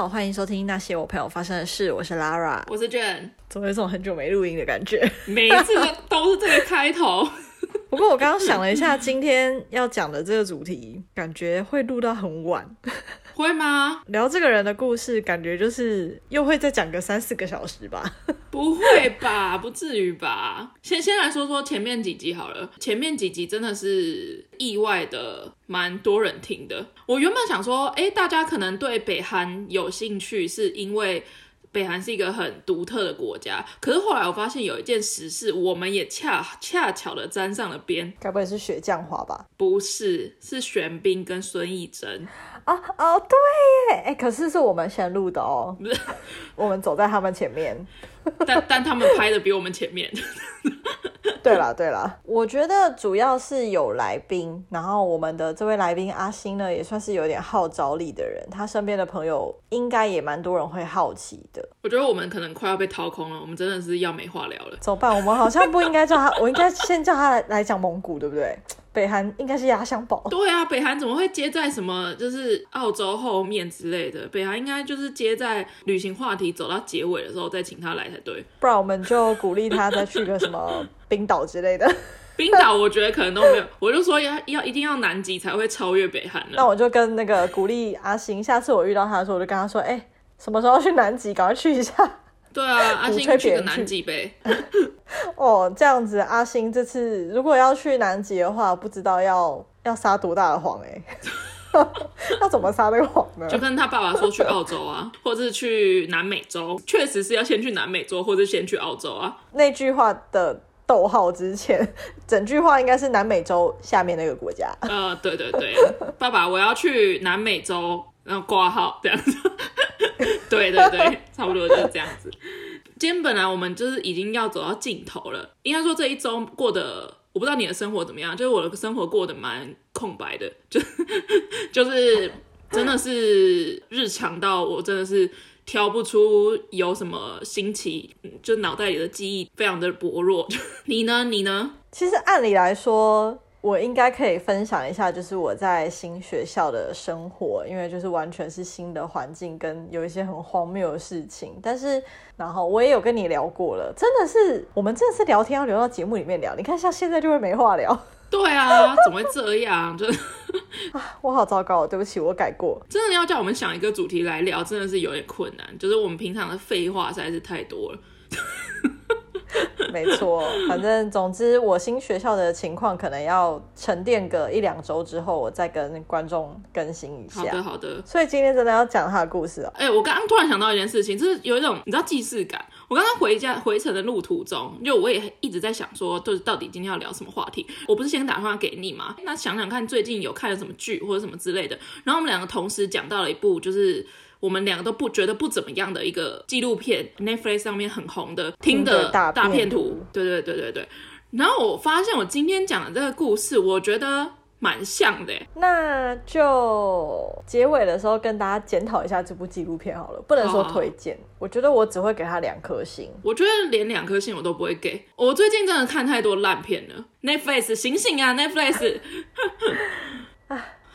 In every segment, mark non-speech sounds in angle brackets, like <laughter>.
好，欢迎收听那些我朋友发生的事。我是 Lara，我是 Jen，总有一种很久没录音的感觉。<laughs> 每一次都是这个开头。<laughs> 不过我刚刚想了一下，今天要讲的这个主题，感觉会录到很晚。会吗？聊这个人的故事，感觉就是又会再讲个三四个小时吧？<laughs> 不会吧？不至于吧？先先来说说前面几集好了。前面几集真的是意外的蛮多人听的。我原本想说，哎，大家可能对北韩有兴趣，是因为。北韩是一个很独特的国家，可是后来我发现有一件实事，我们也恰恰巧的沾上了边。该不会是雪降华吧？不是，是玄彬跟孙艺珍。哦哦，对耶，哎，可是是我们先录的哦，不是，我们走在他们前面，但但他们拍的比我们前面。<laughs> 对啦对啦，我觉得主要是有来宾，然后我们的这位来宾阿星呢，也算是有点号召力的人，他身边的朋友应该也蛮多人会好奇的。我觉得我们可能快要被掏空了，我们真的是要没话聊了。怎么办？我们好像不应该叫他，我应该先叫他来来讲蒙古，对不对？北韩应该是压箱宝。对啊，北韩怎么会接在什么就是澳洲后面之类的？北韩应该就是接在旅行话题走到结尾的时候再请他来才对。不然我们就鼓励他再去个什么冰岛之类的。<laughs> 冰岛我觉得可能都没有，我就说要要一定要南极才会超越北韩。那我就跟那个鼓励阿星，下次我遇到他的时候，我就跟他说：“哎、欸，什么时候去南极？赶快去一下。”对啊，<laughs> 阿星去个南极呗。<laughs> 哦，这样子，阿星这次如果要去南极的话，不知道要要撒多大的谎哎、欸？<laughs> 要怎么撒那个谎呢？就跟他爸爸说去澳洲啊，或者是去南美洲，确实是要先去南美洲，或者先去澳洲啊。那句话的逗号之前，整句话应该是南美洲下面那个国家。呃，对对对，爸爸，我要去南美洲，然后挂号这样子。对对对，<laughs> 差不多就是这样子。今天本来我们就是已经要走到尽头了，应该说这一周过得，我不知道你的生活怎么样，就是我的生活过得蛮空白的，<laughs> 就就是真的是日常到我真的是挑不出有什么新奇，就脑袋里的记忆非常的薄弱。<laughs> 你呢？你呢？其实按理来说。我应该可以分享一下，就是我在新学校的生活，因为就是完全是新的环境，跟有一些很荒谬的事情。但是，然后我也有跟你聊过了，真的是我们真的是聊天要留到节目里面聊。你看，像现在就会没话聊。对啊，怎么会这样？就啊，我好糟糕，对不起，我改过。真的要叫我们想一个主题来聊，真的是有点困难。就是我们平常的废话实在是太多了。<laughs> 没错，反正总之，我新学校的情况可能要沉淀个一两周之后，我再跟观众更新一下。好的，好的。所以今天真的要讲他的故事哦。哎、欸，我刚刚突然想到一件事情，就是有一种你知道既视感。我刚刚回家回程的路途中，就我也一直在想说，就是到底今天要聊什么话题。我不是先打电话给你吗？那想想看，最近有看了什么剧或者什么之类的。然后我们两个同时讲到了一部，就是。我们两个都不觉得不怎么样的一个纪录片，Netflix 上面很红的《听的大片图》，对对对对对。然后我发现我今天讲的这个故事，我觉得蛮像的。那就结尾的时候跟大家检讨一下这部纪录片好了，不能说推荐。哦、我觉得我只会给他两颗星。我觉得连两颗星我都不会给。我最近真的看太多烂片了，Netflix 醒醒啊，Netflix！<laughs>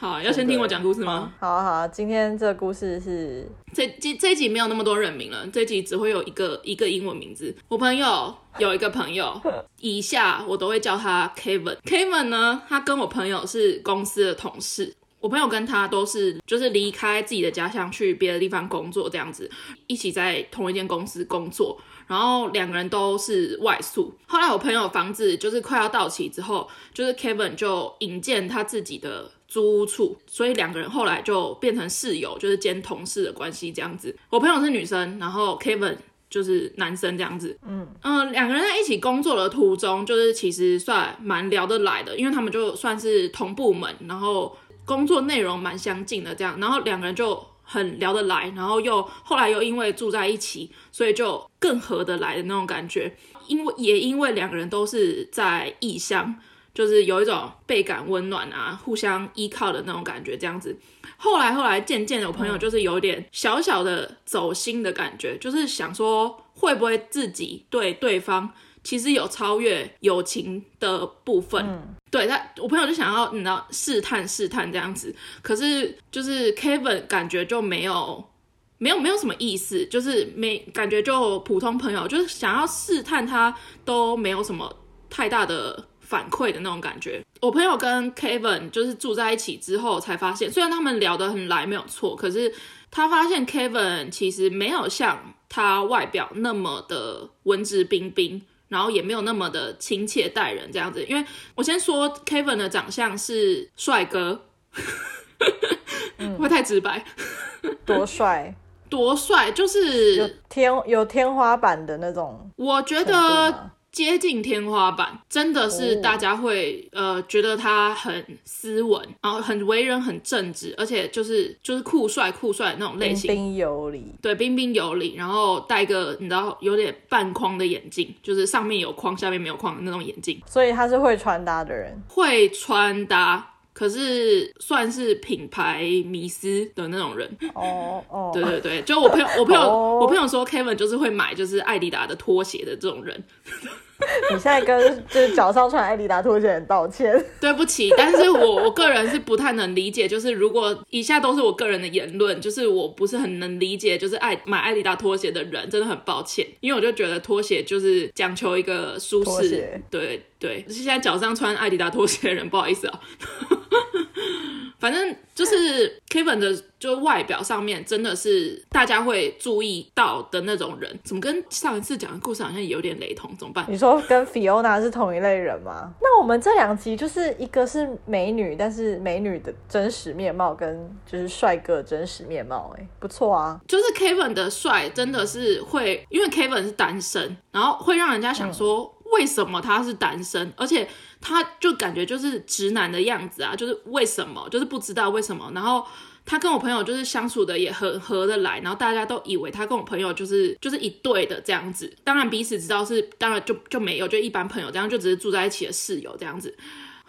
好，要先听我讲故事吗？好啊，好啊，今天这个故事是这这这一集没有那么多人名了，这一集只会有一个一个英文名字。我朋友有一个朋友，<laughs> 以下我都会叫他 Kevin。Kevin 呢，他跟我朋友是公司的同事。我朋友跟他都是就是离开自己的家乡去别的地方工作，这样子一起在同一间公司工作，然后两个人都是外宿。后来我朋友房子就是快要到期之后，就是 Kevin 就引荐他自己的。租屋处，所以两个人后来就变成室友，就是兼同事的关系这样子。我朋友是女生，然后 Kevin 就是男生这样子。嗯嗯，两个人在一起工作的途中，就是其实算蛮聊得来的，因为他们就算是同部门，然后工作内容蛮相近的这样，然后两个人就很聊得来，然后又后来又因为住在一起，所以就更合得来的那种感觉。因为也因为两个人都是在异乡。就是有一种倍感温暖啊，互相依靠的那种感觉，这样子。后来后来渐渐的，我朋友就是有点小小的走心的感觉，就是想说会不会自己对对方其实有超越友情的部分。嗯、对他，我朋友就想要你知道试探试探这样子，可是就是 Kevin 感觉就没有没有没有什么意思，就是没感觉就普通朋友，就是想要试探他都没有什么太大的反馈的那种感觉。我朋友跟 Kevin 就是住在一起之后才发现，虽然他们聊得很来没有错，可是他发现 Kevin 其实没有像他外表那么的文质彬彬，然后也没有那么的亲切待人这样子。因为我先说 Kevin 的长相是帅哥，<laughs> 会太直白，多帅。<laughs> 多帅，就是有天有天花板的那种。我觉得接近天花板，真的是大家会、哦、呃觉得他很斯文，然后很为人很正直，而且就是就是酷帅酷帅那种类型，彬彬有礼。对，彬彬有礼，然后戴一个你知道有点半框的眼镜，就是上面有框，下面没有框的那种眼镜。所以他是会穿搭的人，会穿搭。可是算是品牌迷思的那种人哦哦，对对对，就我朋友，我朋友，oh. 我朋友说 Kevin 就是会买就是艾迪达的拖鞋的这种人。<laughs> 你现在跟就是脚上穿艾迪达拖鞋人道歉，<laughs> 对不起，但是我 <laughs> 我个人是不太能理解，就是如果以下都是我个人的言论，就是我不是很能理解，就是爱买艾迪达拖鞋的人真的很抱歉，因为我就觉得拖鞋就是讲求一个舒适，对对，现在脚上穿艾迪达拖鞋的人不好意思啊。反正就是 Kevin 的，就外表上面真的是大家会注意到的那种人。怎么跟上一次讲的故事好像有点雷同？怎么办？你说跟 Fiona 是同一类人吗？那我们这两集就是一个是美女，但是美女的真实面貌跟就是帅哥真实面貌，哎，不错啊。就是 Kevin 的帅真的是会，因为 Kevin 是单身，然后会让人家想说。嗯为什么他是单身？而且他就感觉就是直男的样子啊，就是为什么？就是不知道为什么。然后他跟我朋友就是相处的也很合得来，然后大家都以为他跟我朋友就是就是一对的这样子。当然彼此知道是，当然就就没有，就一般朋友这样，就只是住在一起的室友这样子。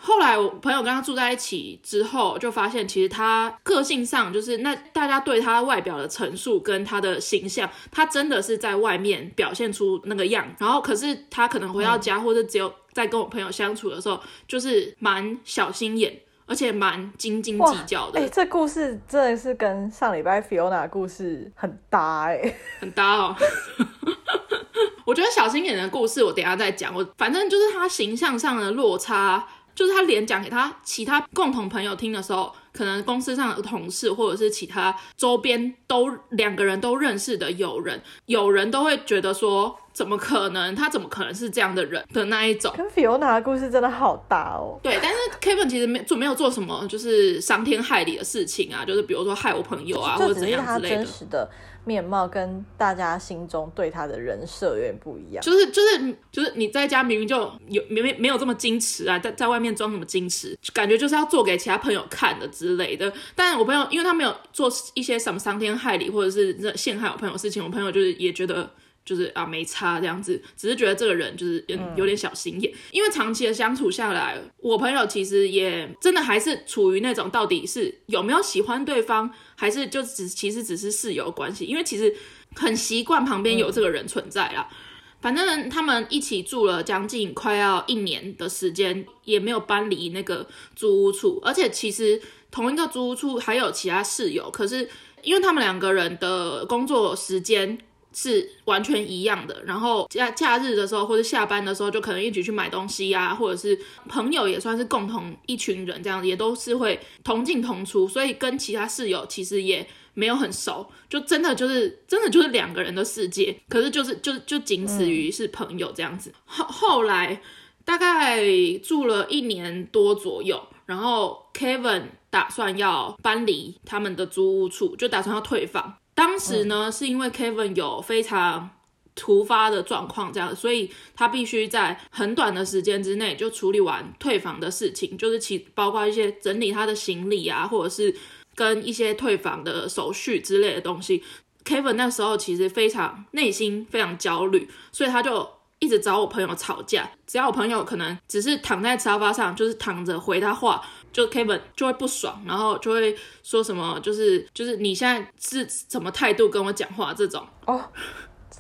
后来我朋友跟他住在一起之后，就发现其实他个性上就是那大家对他外表的陈述跟他的形象，他真的是在外面表现出那个样。然后可是他可能回到家，或者只有在跟我朋友相处的时候，就是蛮小心眼，而且蛮斤斤计较的。哎、欸，这故事真的是跟上礼拜 Fiona 的故事很搭哎、欸，很搭哦。<laughs> 我觉得小心眼的故事我等一下再讲。我反正就是他形象上的落差。就是他连讲给他其他共同朋友听的时候，可能公司上的同事或者是其他周边都两个人都认识的友人，有人都会觉得说，怎么可能？他怎么可能是这样的人的那一种？跟 Fiona 的故事真的好大哦。对，但是 Kevin 其实没做没有做什么就是伤天害理的事情啊，就是比如说害我朋友啊，或者怎样之类的。面貌跟大家心中对他的人设有点不一样，就是就是就是你在家明明就有没没没有这么矜持啊，在在外面装什么矜持，感觉就是要做给其他朋友看的之类的。但我朋友因为他没有做一些什么伤天害理或者是陷害我朋友事情，我朋友就是也觉得。就是啊，没差这样子，只是觉得这个人就是有有点小心眼，嗯，因为长期的相处下来，我朋友其实也真的还是处于那种到底是有没有喜欢对方，还是就只其实只是室友关系，因为其实很习惯旁边有这个人存在啦。嗯、反正他们一起住了将近快要一年的时间，也没有搬离那个租屋处，而且其实同一个租屋处还有其他室友，可是因为他们两个人的工作时间。是完全一样的，然后假假日的时候或者下班的时候，就可能一起去买东西、啊，或者是朋友也算是共同一群人这样子，也都是会同进同出，所以跟其他室友其实也没有很熟，就真的就是真的就是两个人的世界，可是就是就就仅此于是朋友这样子。<laughs> 后后来大概住了一年多左右，然后 Kevin 打算要搬离他们的租屋处，就打算要退房。当时呢，是因为 Kevin 有非常突发的状况，这样，所以他必须在很短的时间之内就处理完退房的事情，就是其包括一些整理他的行李啊，或者是跟一些退房的手续之类的东西。Kevin 那时候其实非常内心非常焦虑，所以他就一直找我朋友吵架。只要我朋友可能只是躺在沙发上，就是躺着回他话。就 Kevin 就会不爽，然后就会说什么，就是就是你现在是什么态度跟我讲话这种。哦，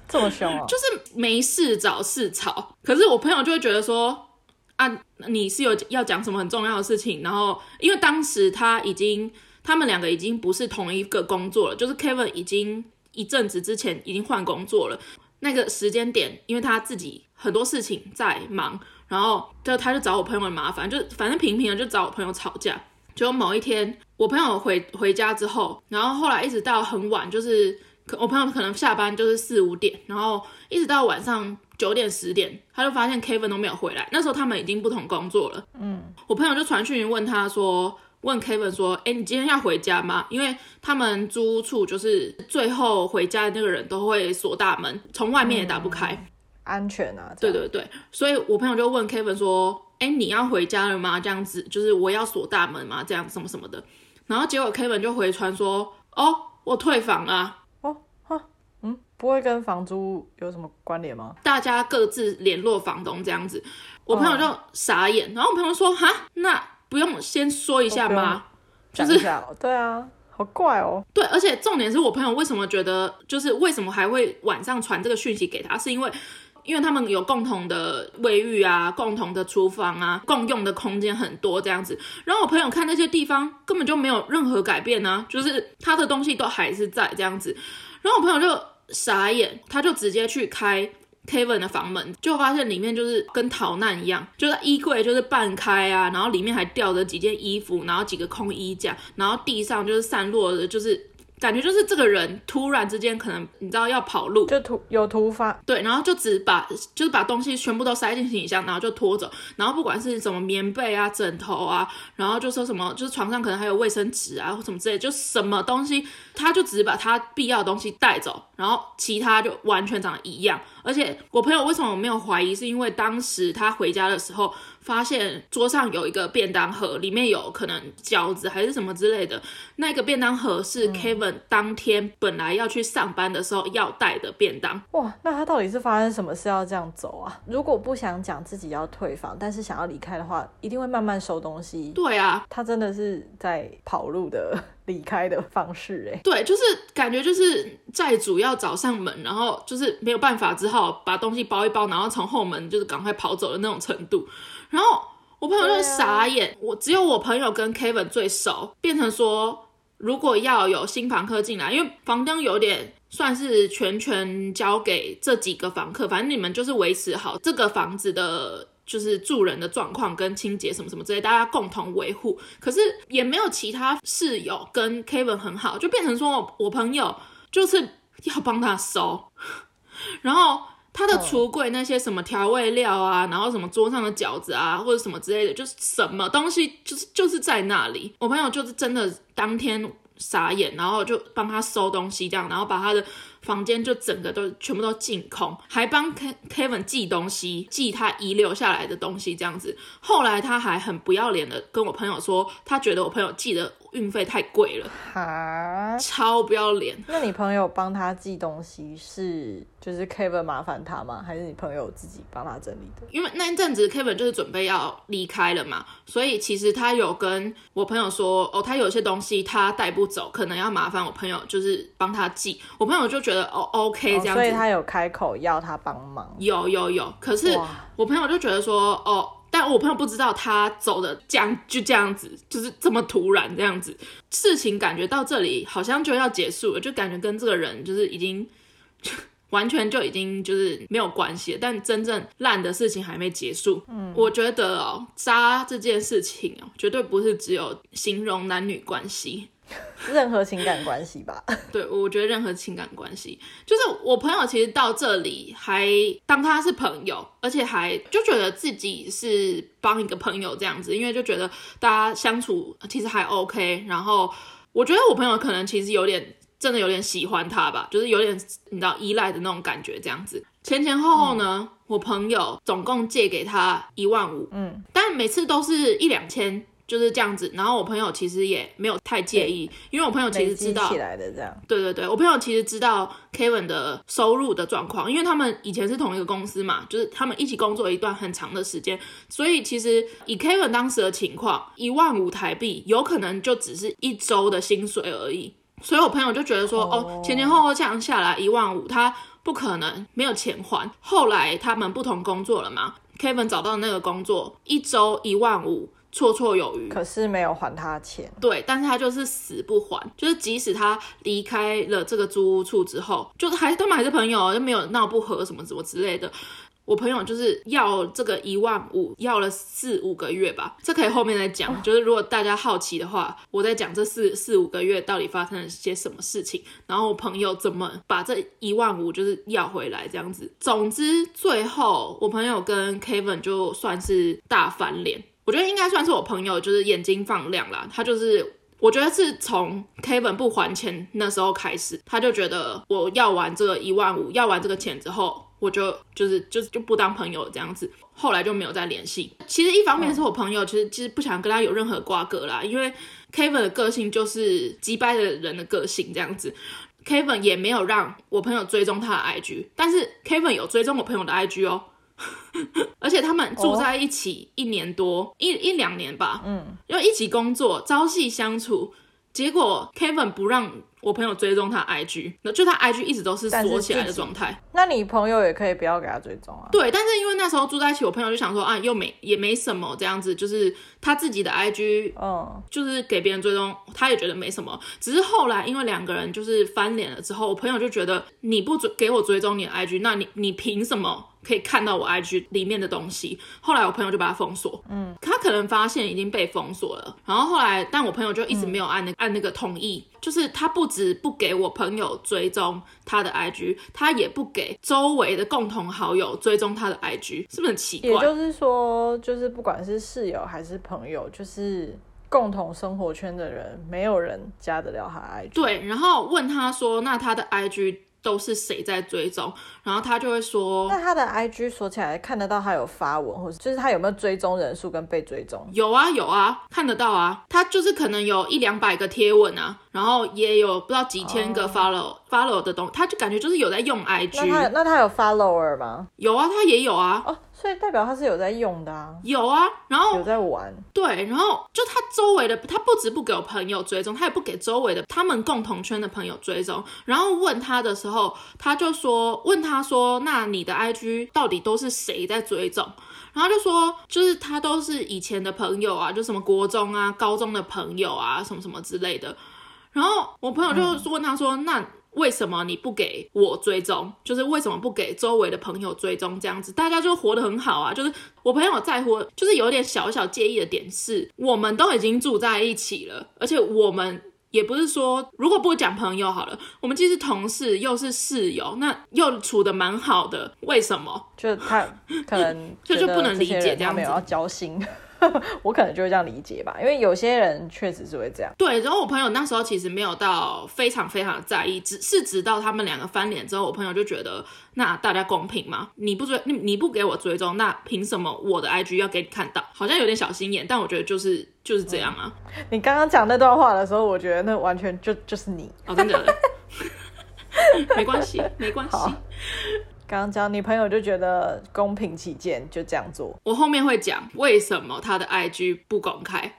这么凶哦，<laughs> 就是没事找事吵。可是我朋友就会觉得说啊，你是有要讲什么很重要的事情，然后因为当时他已经他们两个已经不是同一个工作了，就是 Kevin 已经一阵子之前已经换工作了，那个时间点，因为他自己很多事情在忙，然后就他就找我朋友的麻烦，就反正平平的就找我朋友吵架。就某一天，我朋友回回家之后，然后后来一直到很晚，就是我朋友可能下班就是四五点，然后一直到晚上九点十点，他就发现 Kevin 都没有回来。那时候他们已经不同工作了。嗯，我朋友就传讯问他说，问 Kevin 说，哎，你今天要回家吗？因为他们租处就是最后回家的那个人都会锁大门，从外面也打不开，安全啊。对对对，所以我朋友就问 Kevin 说。哎，你要回家了吗？这样子就是我要锁大门吗？这样什么什么的。然后结果 Kevin 就回传说：“哦，我退房了。”哦，哈，嗯，不会跟房租有什么关联吗？大家各自联络房东这样子。我朋友就傻眼，哦、然后我朋友说：“哈，那不用先说一下吗？”就是对啊，好怪哦。对，而且重点是我朋友为什么觉得，就是为什么还会晚上传这个讯息给他，是因为。因为他们有共同的卫浴啊，共同的厨房啊，共用的空间很多这样子。然后我朋友看那些地方根本就没有任何改变呢、啊，就是他的东西都还是在这样子。然后我朋友就傻眼，他就直接去开 Kevin 的房门，就发现里面就是跟逃难一样，就是衣柜就是半开啊，然后里面还吊着几件衣服，然后几个空衣架，然后地上就是散落的，就是。感觉就是这个人突然之间可能你知道要跑路，就突有突发，对，然后就只把就是把东西全部都塞进行李箱，然后就拖走，然后不管是什么棉被啊、枕头啊，然后就说什么就是床上可能还有卫生纸啊或什么之类，就什么东西，他就只把他必要的东西带走，然后其他就完全长得一样。而且我朋友为什么我没有怀疑，是因为当时他回家的时候。发现桌上有一个便当盒，里面有可能饺子还是什么之类的。那个便当盒是 Kevin 当天本来要去上班的时候要带的便当。哇，那他到底是发生什么事要这样走啊？如果不想讲自己要退房，但是想要离开的话，一定会慢慢收东西。对啊，他真的是在跑路的 <laughs> 离开的方式哎。对，就是感觉就是债主要找上门，然后就是没有办法，只好把东西包一包，然后从后门就是赶快跑走的那种程度。然后我朋友就傻眼，啊、我只有我朋友跟 Kevin 最熟，变成说如果要有新房客进来，因为房东有点算是全权交给这几个房客，反正你们就是维持好这个房子的，就是住人的状况跟清洁什么什么之类，大家共同维护。可是也没有其他室友跟 Kevin 很好，就变成说我我朋友就是要帮他收，<laughs> 然后。他的橱柜那些什么调味料啊，然后什么桌上的饺子啊，或者什么之类的，就是什么东西，就是就是在那里。我朋友就是真的当天傻眼，然后就帮他收东西这样，然后把他的。房间就整个都全部都净空，还帮 Kevin 寄东西，寄他遗留下来的东西，这样子。后来他还很不要脸的跟我朋友说，他觉得我朋友寄的运费太贵了，哈，超不要脸。那你朋友帮他寄东西是就是 Kevin 麻烦他吗？还是你朋友自己帮他整理的？因为那一阵子 Kevin 就是准备要离开了嘛，所以其实他有跟我朋友说，哦，他有些东西他带不走，可能要麻烦我朋友就是帮他寄。我朋友就觉得。哦，OK，这样子，所以他有开口要他帮忙，有有有。可是我朋友就觉得说，哦，但我朋友不知道他走的这样就这样子，就是这么突然这样子，事情感觉到这里好像就要结束了，就感觉跟这个人就是已经 <laughs> 完全就已经就是没有关系了，但真正烂的事情还没结束。嗯，我觉得哦，渣这件事情哦，绝对不是只有形容男女关系。<laughs> 任何情感关系吧，<laughs> 对，我觉得任何情感关系，就是我朋友其实到这里还当他是朋友，而且还就觉得自己是帮一个朋友这样子，因为就觉得大家相处其实还 OK。然后我觉得我朋友可能其实有点真的有点喜欢他吧，就是有点你知道依赖的那种感觉这样子。前前后后呢，嗯、我朋友总共借给他一万五，嗯，但每次都是一两千。就是这样子，然后我朋友其实也没有太介意，因为我朋友其实知道，起来的这样，对对对，我朋友其实知道 Kevin 的收入的状况，因为他们以前是同一个公司嘛，就是他们一起工作一段很长的时间，所以其实以 Kevin 当时的情况，一万五台币有可能就只是一周的薪水而已，所以我朋友就觉得说，哦，哦，前前后后这样下来一万五，他不可能没有钱还。后来他们不同工作了嘛，Kevin 找到那个工作，一周一万五。绰绰有余，可是没有还他钱。对，但是他就是死不还，就是即使他离开了这个租屋处之后，就是还他们还是朋友，就没有闹不和什么什么之类的。我朋友就是要这个一万五，要了四五个月吧，这可以后面再讲。<laughs> 就是如果大家好奇的话，我在讲这四四五个月到底发生了些什么事情，然后我朋友怎么把这一万五就是要回来这样子。总之，最后我朋友跟 Kevin 就算是大翻脸，我觉得应该算是我朋友就是眼睛放亮了，他就是我觉得是从 Kevin 不还钱那时候开始，他就觉得我要完这个一万五，要完这个钱之后。我就就是就是就不当朋友了这样子，后来就没有再联系。其实一方面是我朋友，其实其实不想跟他有任何瓜葛啦，因为 Kevin 的个性就是击败的人的个性这样子。Kevin 也没有让我朋友追踪他的 IG，但是 Kevin 有追踪我朋友的 IG 哦，<laughs> 而且他们住在一起一年多，哦、一一两年吧，嗯，要一起工作，朝夕相处，结果 Kevin 不让。我朋友追踪他 IG，那就他 IG 一直都是锁起来的状态。那你朋友也可以不要给他追踪啊。对，但是因为那时候住在一起，我朋友就想说啊，又没也没什么这样子，就是他自己的 IG，嗯，就是给别人追踪，他也觉得没什么。只是后来因为两个人就是翻脸了之后，我朋友就觉得你不追给我追踪你的 IG，那你你凭什么？可以看到我 IG 里面的东西，后来我朋友就把它封锁，嗯，他可能发现已经被封锁了，然后后来，但我朋友就一直没有按那按那个同意，就是他不止不给我朋友追踪他的 IG，他也不给周围的共同好友追踪他的 IG，是不是很奇怪？也就是说，就是不管是室友还是朋友，就是共同生活圈的人，没有人加得了他 IG。对，然后问他说，那他的 IG。都是谁在追踪，然后他就会说，那他的 IG 锁起来看得到他有发文，或者就是他有没有追踪人数跟被追踪？有啊有啊，看得到啊，他就是可能有一两百个贴文啊，然后也有不知道几千个 follow、oh. follow 的东西，他就感觉就是有在用 IG。那他那他有 follower 吗？有啊，他也有啊。哦。所以代表他是有在用的啊，有啊，然后有在玩，对，然后就他周围的，他不止不给我朋友追踪，他也不给周围的他们共同圈的朋友追踪。然后问他的时候，他就说，问他说，那你的 IG 到底都是谁在追踪？然后就说，就是他都是以前的朋友啊，就什么国中啊、高中的朋友啊，什么什么之类的。然后我朋友就问他说，嗯、那。为什么你不给我追踪？就是为什么不给周围的朋友追踪？这样子大家就活得很好啊。就是我朋友在乎，就是有点小小介意的点是，我们都已经住在一起了，而且我们也不是说，如果不讲朋友好了，我们既是同事又是室友，那又处的蛮好的，为什么？就他可能 <laughs> 就就不能理解这样子，没有要交心。<laughs> 我可能就会这样理解吧，因为有些人确实是会这样。对，然后我朋友那时候其实没有到非常非常的在意，只是直到他们两个翻脸之后，我朋友就觉得，那大家公平吗？你不追，你你不给我追踪，那凭什么我的 IG 要给你看到？好像有点小心眼，但我觉得就是就是这样啊。嗯、你刚刚讲那段话的时候，我觉得那完全就就是你。哦，真的，<laughs> 没关系，没关系。刚刚讲你朋友就觉得公平起见，就这样做。我后面会讲为什么他的 IG 不公开。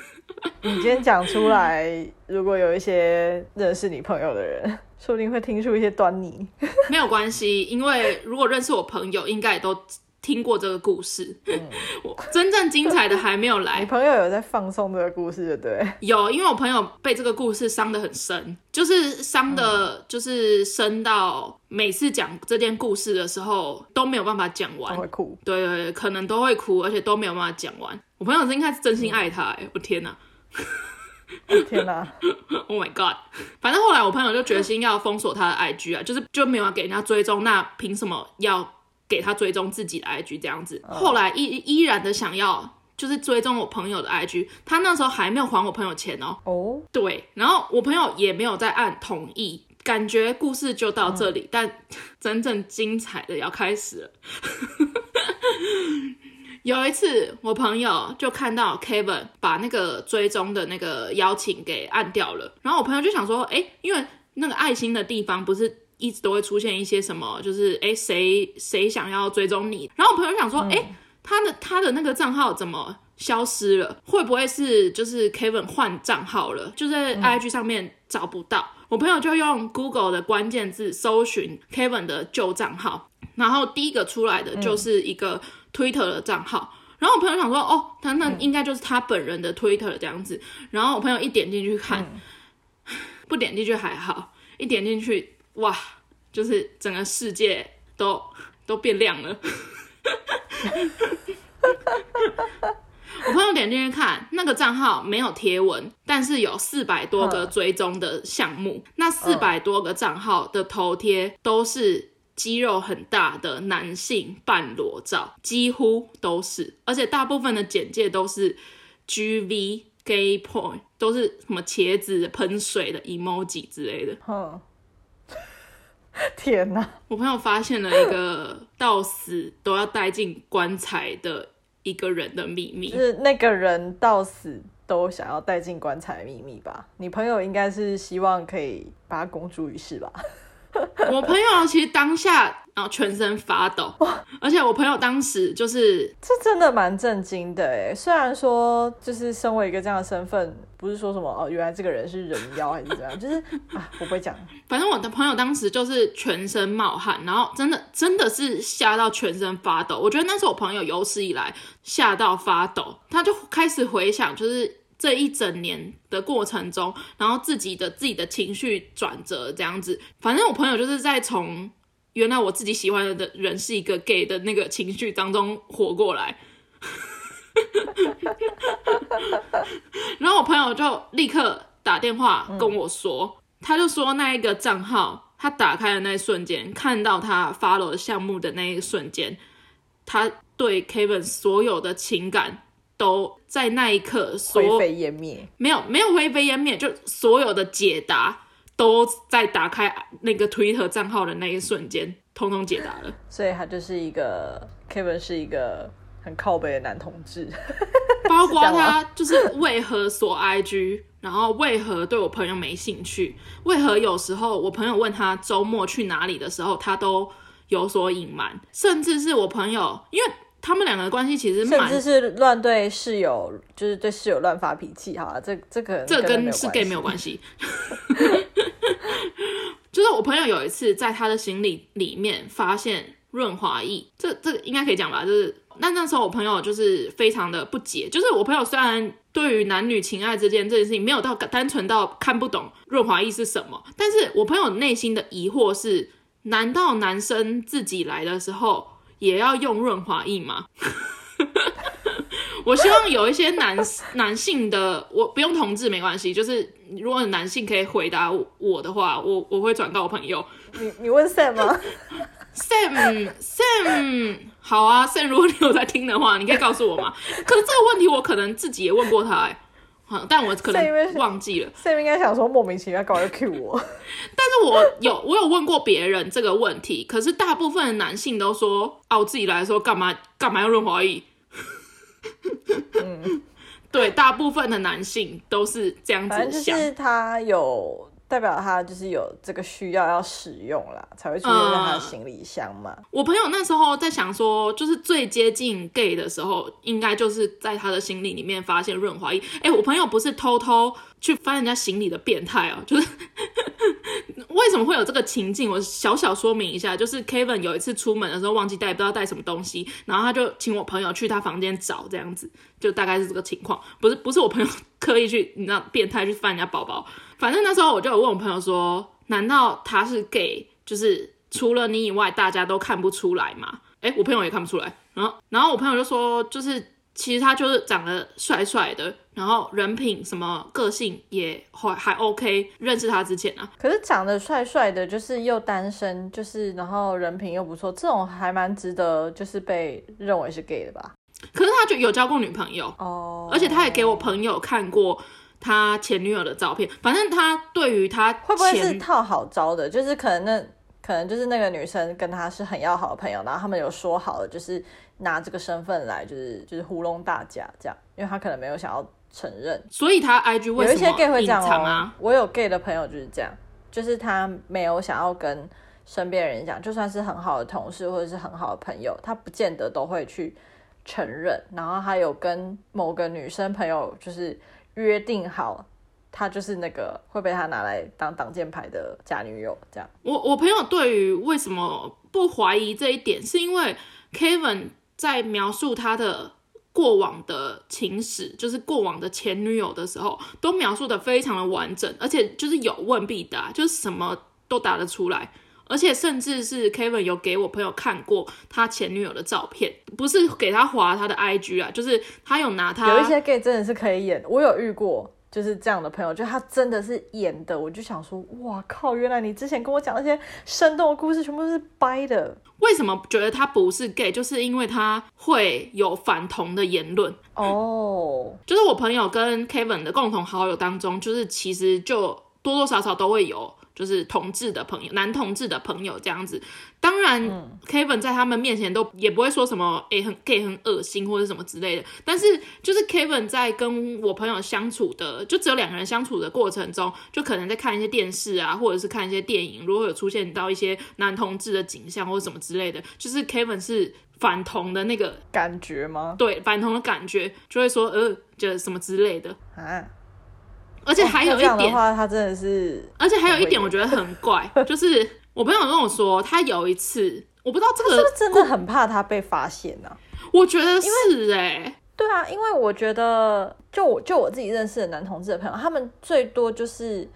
<laughs> 你今天讲出来，如果有一些认识你朋友的人，说不定会听出一些端倪。<laughs> 没有关系，因为如果认识我朋友，应该也都。听过这个故事，嗯，<laughs> 我真正精彩的还没有来。你朋友有在放送这个故事，对不对？有，因为我朋友被这个故事伤得很深，就是伤的，就是深到每次讲这件故事的时候都没有办法讲完，会哭。对对对，可能都会哭，而且都没有办法讲完。我朋友应该是真心爱他，哎，我天哪！天哪！<laughs> Oh my god！反正后来我朋友就决心要封锁他的 IG 啊，就是就没有给人家追踪，那凭什么要？给他追踪自己的 IG 这样子，后来依依然的想要就是追踪我朋友的 IG，他那时候还没有还我朋友钱哦。哦，对，然后我朋友也没有再按同意，感觉故事就到这里，但 <laughs> 真正精彩的要开始了。<laughs> 有一次，我朋友就看到 Kevin 把那个追踪的那个邀请给按掉了，然后我朋友就想说，哎，因为那个爱心的地方不是。一直都会出现一些什么，就是哎，谁谁想要追踪你？然后我朋友想说，哎、嗯，他的他的那个账号怎么消失了？会不会是就是 Kevin 换账号了？就在 IG 上面找不到。嗯、我朋友就用 Google 的关键字搜寻 Kevin 的旧账号，然后第一个出来的就是一个 Twitter 的账号。然后我朋友想说，哦，他那应该就是他本人的 Twitter 这样子。嗯、然后我朋友一点进去看，嗯、不点进去还好，一点进去，哇，就是整个世界都都变亮了。<laughs> 我朋友点进去看，那个账号没有贴文，但是有四百多个追踪的项目。嗯、那四百多个账号的头贴都是肌肉很大的男性半裸照，几乎都是，而且大部分的简介都是 GV gay Point，都是什么茄子喷水的 emoji 之类的。嗯，<laughs> 天哪！我朋友发现了一个到死都要带进棺材的。一个人的秘密，就是那个人到死都想要带进棺材的秘密吧？你朋友应该是希望可以把他公诸于世吧？<laughs> 我朋友其实当下。然后全身发抖，而且我朋友当时就是，这真的蛮震惊的哎。虽然说，就是身为一个这样的身份，不是说什么哦，原来这个人是人妖还是怎样，就是啊，我不会讲。反正我的朋友当时就是全身冒汗，然后真的真的是吓到全身发抖。我觉得那是我朋友有史以来吓到发抖，他就开始回想，就是这一整年的过程中，然后自己的自己的情绪转折这样子。反正我朋友就是在从。原来我自己喜欢的人是一个 gay 的那个情绪当中活过来，<laughs> 然后我朋友就立刻打电话跟我说，他就说那一个账号他打开的那一瞬间，看到他 follow 项目的那一瞬间，他对 Kevin 所有的情感都在那一刻灰飞烟灭，没有没有灰飞烟灭，就所有的解答。都在打开那个 Twitter 账号的那一瞬间，通通解答了。所以他就是一个 Kevin 是一个很靠北的男同志，<laughs> 包括他就是为何锁 IG，然后为何对我朋友没兴趣，为何有时候我朋友问他周末去哪里的时候，他都有所隐瞒，甚至是我朋友，因为。他们两个的关系其实甚至是乱对室友，就是对室友乱发脾气。哈，这这个这跟是 gay 没有关系。<laughs> 就是我朋友有一次在他的行李里面发现润滑液，这这应该可以讲吧？就是那那时候我朋友就是非常的不解，就是我朋友虽然对于男女情爱之间这件事情没有到单纯到看不懂润滑液是什么，但是我朋友内心的疑惑是：难道男生自己来的时候？也要用润滑液吗？<laughs> 我希望有一些男 <laughs> 男性的，我不用同志没关系，就是如果男性可以回答我的话，我我会转告我朋友。你你问 Sam 吗？Sam Sam 好啊，Sam 如果你有在听的话，你可以告诉我吗？可是这个问题我可能自己也问过他哎。但我可能忘记了。Sam 应该想说莫名其妙搞个 Q 我，<laughs> 但是我有我有问过别人这个问题，可是大部分的男性都说啊，我自己来说干嘛干嘛要润滑液？<laughs> 嗯，对，大部分的男性都是这样子想。反正就是他有。代表他就是有这个需要要使用啦，才会出现在他的行李箱嘛。我朋友那时候在想说，就是最接近 gay 的时候，应该就是在他的行李里面发现润滑液。哎，我朋友不是偷偷去翻人家行李的变态哦，就是为什么会有这个情境？我小小说明一下，就是 Kevin 有一次出门的时候忘记带，不知道带什么东西，然后他就请我朋友去他房间找，这样子就大概是这个情况。不是不是我朋友刻意去，你知道变态去翻人家包包。反正那时候我就有问我朋友说：“难道他是 gay？就是除了你以外，大家都看不出来吗？”诶，我朋友也看不出来。然后，然后我朋友就说：“就是其实他就是长得帅帅的，然后人品什么个性也还还 OK。认识他之前啊，可是长得帅帅的，就是又单身，就是然后人品又不错，这种还蛮值得就是被认为是 gay 的吧？可是他就有交过女朋友哦，而且他也给我朋友看过。”他前女友的照片，反正他对于他会不会是套好招的？就是可能那可能就是那个女生跟他是很要好的朋友，然后他们有说好了，就是拿这个身份来，就是就是糊弄大家这样，因为他可能没有想要承认，所以他 IG 为什么隐藏啊？有一些 gay 会这样啊？我有 gay 的朋友就是这样，就是他没有想要跟身边人讲，就算是很好的同事或者是很好的朋友，他不见得都会去承认。然后还有跟某个女生朋友就是。约定好，他就是那个会被他拿来当挡箭牌的假女友，这样。我我朋友对于为什么不怀疑这一点，是因为 Kevin 在描述他的过往的情史，就是过往的前女友的时候，都描述得非常的完整，而且就是有问必答，就是什么都答得出来。而且甚至是 Kevin 有给我朋友看过他前女友的照片，不是给他划他的 IG 啊，就是他有拿他。有一些 gay 真的是可以演，我有遇过。就是这样的朋友，就他真的是演的，我就想说，哇靠！原来你之前跟我讲那些生动的故事，全部都是掰的。为什么觉得他不是 gay？就是因为他会有反同的言论哦。Oh. 就是我朋友跟 Kevin 的共同好友当中，就是其实就多多少少都会有。就是同志的朋友，男同志的朋友这样子。当然、嗯、Kevin 在他们面前都也不会说什么，诶、欸，很 gay 很恶心或者什么之类的。但是就是 Kevin 在跟我朋友相处的，就只有两个人相处的过程中，就可能在看一些电视啊，或者是看一些电影，如果有出现到一些男同志的景象或者什么之类的，就是 Kevin 是反同的那个感觉吗？对，反同的感觉就会说，呃，就什么之类的啊。而且还有一点，哦、这样的话他真的是，而且还有一点，我觉得很怪，就是我朋友跟我说，他有一次，我不知道这个是不是真的很怕他被发现呢、啊？我觉得是哎、欸，对啊，因为我觉得，就我就我自己认识的男同志的朋友，他们最多就是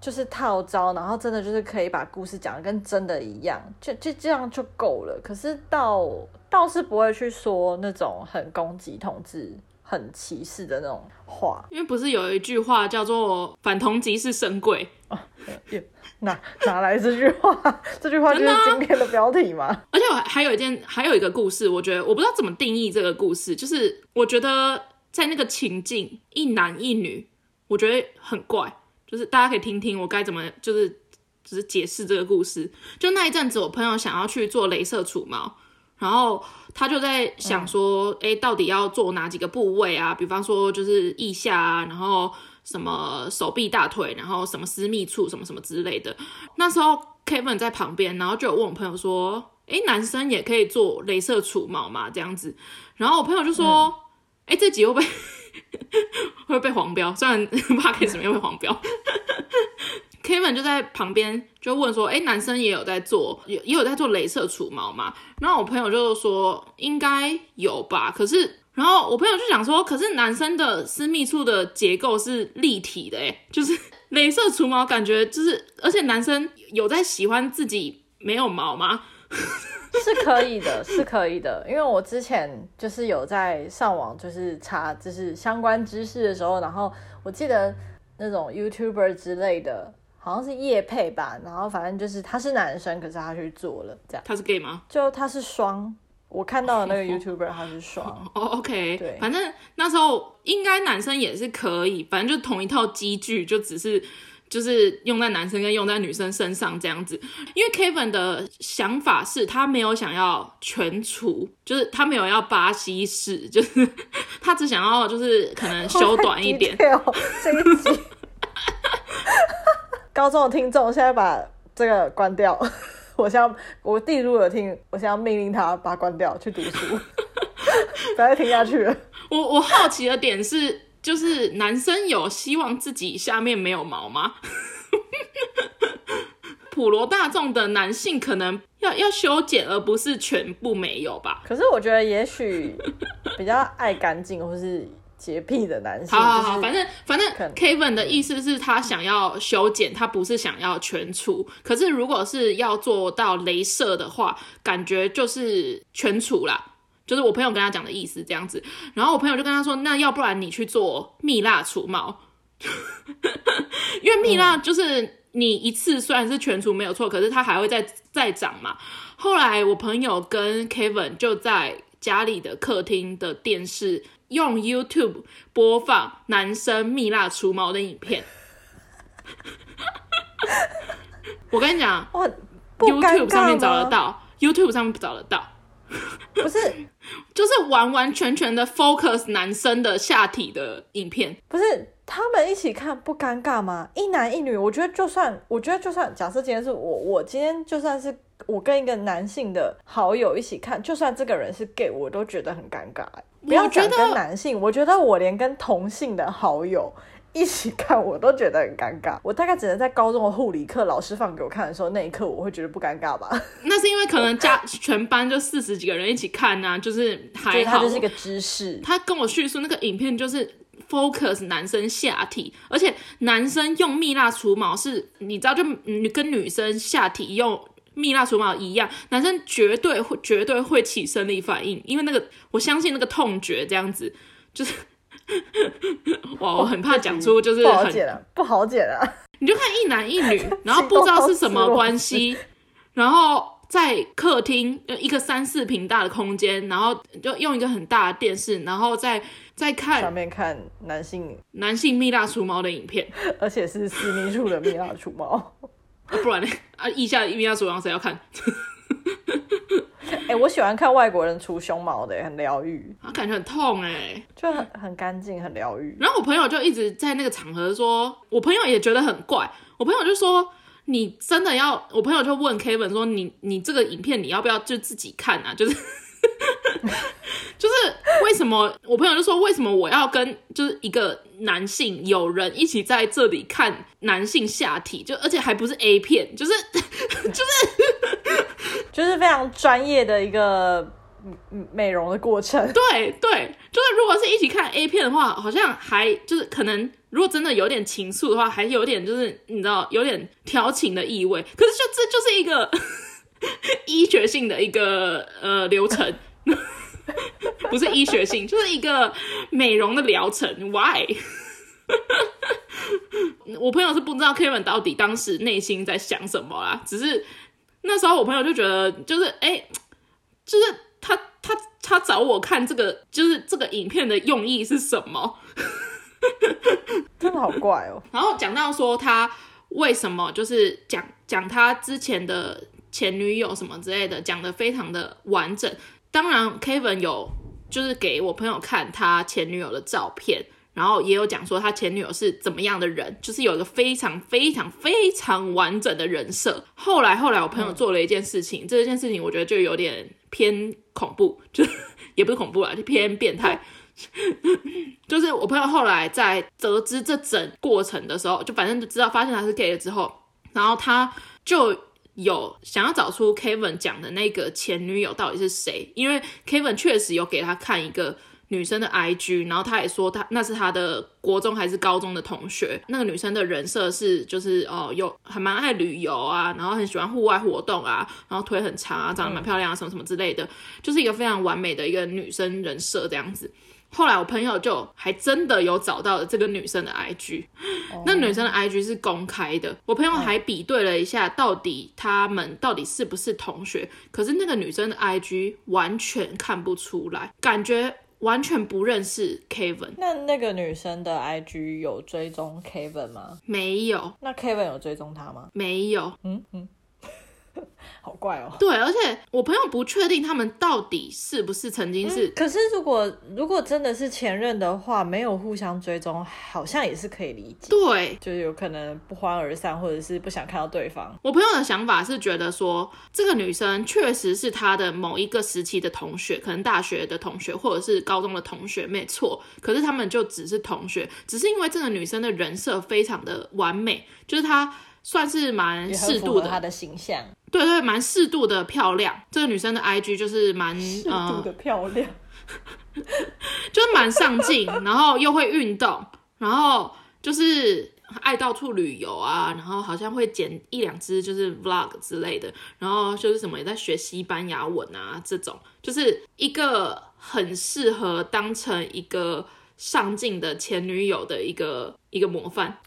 就是套招，然后真的就是可以把故事讲的跟真的一样，就就这样就够了。可是倒倒是不会去说那种很攻击同志。很歧视的那种话，因为不是有一句话叫做“反同即是神鬼”哦，哪哪来这句话？这句话就是今天的标题吗？而且我还有一件，还有一个故事，我觉得我不知道怎么定义这个故事，就是我觉得在那个情境，一男一女，我觉得很怪，就是大家可以听听我该怎么，就是只是解释这个故事。就那一阵子，我朋友想要去做镭射除毛。然后他就在想说，哎、嗯，到底要做哪几个部位啊？比方说就是腋下啊，然后什么手臂、大腿，然后什么私密处，什么什么之类的。那时候 Kevin 在旁边，然后就有问我朋友说，哎，男生也可以做镭射除毛吗？这样子。然后我朋友就说，哎、嗯，这集会不会 <laughs> 会被黄标？虽然 <laughs> Podcast 没有被黄标。<laughs> Kevin 就在旁边就问说：“哎，男生也有在做，也也有在做镭射除毛嘛？”然后我朋友就说：“应该有吧。”可是，然后我朋友就想说：“可是男生的私密处的结构是立体的，哎，就是 <laughs> 镭射除毛，感觉就是，而且男生有在喜欢自己没有毛吗？” <laughs> 是可以的，是可以的，因为我之前就是有在上网就是查就是相关知识的时候，然后我记得那种 YouTuber 之类的。好像是叶配吧，然后反正就是他是男生，可是他去做了这样。他是 gay 吗？就他是双，我看到的那个 YouTuber 他是双。<laughs> 哦，OK，对，反正那时候应该男生也是可以，反正就同一套机具，就只是就是用在男生跟用在女生身上这样子。因为 Kevin 的想法是他没有想要全除，就是他没有要巴西式，就是 <laughs> 他只想要就是可能修短一点。这一集。<laughs> 高中的听众现在把这个关掉，<laughs> 我现在我弟如果有听，我现在要命令他把它关掉，去读书，<laughs> 不要再听下去了。我我好奇的点是，就是男生有希望自己下面没有毛吗？<laughs> 普罗大众的男性可能要要修剪，而不是全部没有吧？可是我觉得也许比较爱干净，或是。洁癖的男性，好好好，反正反正 Kevin 的意思是他想要修剪，他不是想要全除。可是如果是要做到镭射的话，感觉就是全除啦。就是我朋友跟他讲的意思这样子。然后我朋友就跟他说：“那要不然你去做蜜蜡除毛，<laughs> 因为蜜蜡就是你一次虽然是全除没有错，可是它还会再再长嘛。”后来我朋友跟 Kevin 就在家里的客厅的电视。用 YouTube 播放男生蜜蜡除毛的影片，<laughs> 我跟你讲，YouTube 上面找得到，YouTube 上面找得到，不是，<laughs> 就是完完全全的 focus 男生的下体的影片，不是他们一起看不尴尬吗？一男一女，我觉得就算，我觉得就算，假设今天是我，我今天就算是我跟一个男性的好友一起看，就算这个人是 gay，我都觉得很尴尬。不要讲跟男性，我觉，得我连跟同性的好友一起看，我都觉得很尴尬。我大概只能在高中的护理课老师放给我看的时候，那一刻我会觉得不尴尬吧？那是因为可能 <laughs> 加全班就四十几个人一起看啊，就是还好。他就是一个知识。他跟我叙述那个影片就是 focus 男生下体，而且男生用蜜蜡除毛是，你知道就女跟女生下体用蜜蜡除毛一样，男生绝对会绝对会起生理反应，因为那个我相信那个痛觉这样子就是。<laughs> 哇，我很怕讲出就是很不好解了，不好解了。你就看一男一女，然后不知道是什么关系，然后在客厅一个三四平大的空间，然后就用一个很大的电视，然后再再看上面看男性男性蜜蜡除毛的影片，<laughs> 而且是私密处的蜜蜡除毛，不然呢？啊，腋下蜜蜡除毛谁要看？哎、<laughs> 欸，我喜欢看外国人除胸毛的，很疗愈。啊，感觉很痛哎，就很很干净，很疗愈。然后我朋友就一直在那个场合说，我朋友也觉得很怪。我朋友就说，你真的要？我朋友就问 Kevin 说，你你这个影片你要不要就自己看啊？就是。<laughs> 就是为什么我朋友就说，为什么我要跟就是一个男性友人一起在这里看男性下体，就而且还不是 A 片，就是 <laughs> 就是 <laughs> 就是非常专业的一个美容的过程。对对，就是如果是一起看 A 片的话，好像还就是可能如果真的有点情愫的话，还有点就是你知道有点调情的意味。可是就这就是一个医学性的一个呃流程。<laughs> 不是医学性，就是一个美容的疗程。Why？<laughs> 我朋友是不知道 Kevin 到底当时内心在想什么啦。只是那时候我朋友就觉得，就是哎、欸，就是他他他找我看这个，就是这个影片的用意是什么？<laughs> 真的好怪哦。然后讲到说他为什么就是讲讲他之前的前女友什么之类的，讲的非常的完整。当然，Kevin 有就是给我朋友看他前女友的照片，然后也有讲说他前女友是怎么样的人，就是有一个非常非常非常完整的人设。后来，后来我朋友做了一件事情，嗯、这件事情我觉得就有点偏恐怖，就 <laughs> 也不是恐怖啦，就偏变态。<laughs> 就是我朋友后来在得知这整过程的时候，就反正就知道发现他是 gay 了之后，然后他就。有想要找出 Kevin 讲的那个前女友到底是谁，因为 Kevin 确实有给他看一个女生的 IG，然后他也说他那是他的国中还是高中的同学，那个女生的人设是就是哦有还蛮爱旅游啊，然后很喜欢户外活动啊，然后腿很长啊，长得蛮漂亮啊，什么什么之类的，就是一个非常完美的一个女生人设这样子。后来我朋友就还真的有找到了这个女生的 IG，那女生的 IG 是公开的。我朋友还比对了一下，到底他们到底是不是同学？可是那个女生的 IG 完全看不出来，感觉完全不认识 Kevin。那那个女生的 IG 有追踪 Kevin 吗？没有。那 Kevin 有追踪她吗？没有。嗯嗯。<laughs> 好怪哦，对，而且我朋友不确定他们到底是不是曾经是。嗯、可是如果如果真的是前任的话，没有互相追踪，好像也是可以理解。对，就是有可能不欢而散，或者是不想看到对方。我朋友的想法是觉得说，这个女生确实是他的某一个时期的同学，可能大学的同学，或者是高中的同学，没错。可是他们就只是同学，只是因为这个女生的人设非常的完美，就是她。算是蛮适度的，她的形象，对对，蛮适度的漂亮。这个女生的 IG 就是蛮适度的漂亮，呃、<laughs> 就是蛮上进，然后又会运动，然后就是爱到处旅游啊，然后好像会剪一两支就是 Vlog 之类的，然后就是什么也在学西班牙文啊，这种就是一个很适合当成一个上进的前女友的一个一个模范。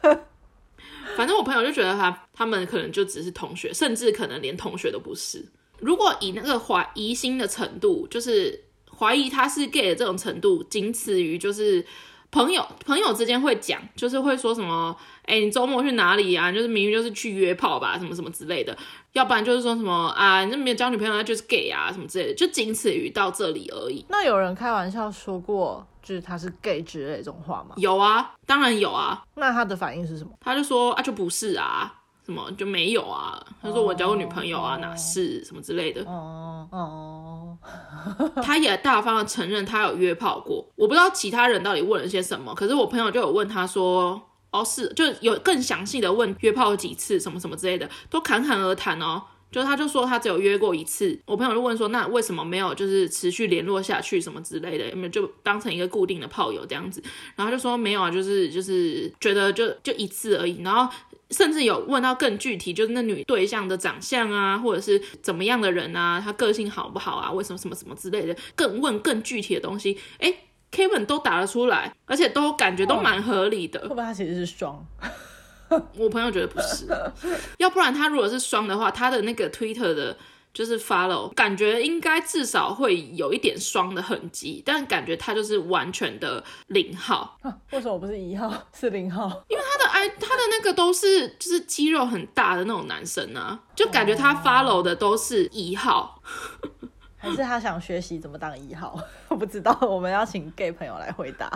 <laughs> 反正我朋友就觉得他他们可能就只是同学，甚至可能连同学都不是。如果以那个怀疑心的程度，就是怀疑他是 gay 的这种程度，仅此于就是朋友朋友之间会讲，就是会说什么，哎、欸，你周末去哪里啊？就是明明就是去约炮吧，什么什么之类的。要不然就是说什么啊，你没有交女朋友，那就是 gay 啊，什么之类的，就仅此于到这里而已。那有人开玩笑说过。就是他是 gay 之类这种话吗？有啊，当然有啊。那他的反应是什么？他就说啊，就不是啊，什么就没有啊。他说我交过女朋友啊，oh, 哪是什么之类的。哦哦。<laughs> <laughs> 他也大方的承认他有约炮过。我不知道其他人到底问了些什么，可是我朋友就有问他说，哦是，就有更详细的问约炮几次什么什么之类的，都侃侃而谈哦。就他就说他只有约过一次，我朋友就问说，那为什么没有就是持续联络下去什么之类的，有没有就当成一个固定的炮友这样子？然后就说没有啊，就是就是觉得就就一次而已。然后甚至有问到更具体，就是那女对象的长相啊，或者是怎么样的人啊，她个性好不好啊？为什么什么什么之类的，更问更具体的东西。哎，Kevin 都答得出来，而且都感觉都蛮合理的。会不会他其实是双？<laughs> 我朋友觉得不是，要不然他如果是双的话，他的那个 Twitter 的，就是 follow，感觉应该至少会有一点双的痕迹，但感觉他就是完全的零号。为什么不是一号，<laughs> 是零号？因为他的 I，他的那个都是就是肌肉很大的那种男生啊，就感觉他 follow 的都是一号，<laughs> 还是他想学习怎么当一号？<laughs> 我不知道，我们要请 gay 朋友来回答。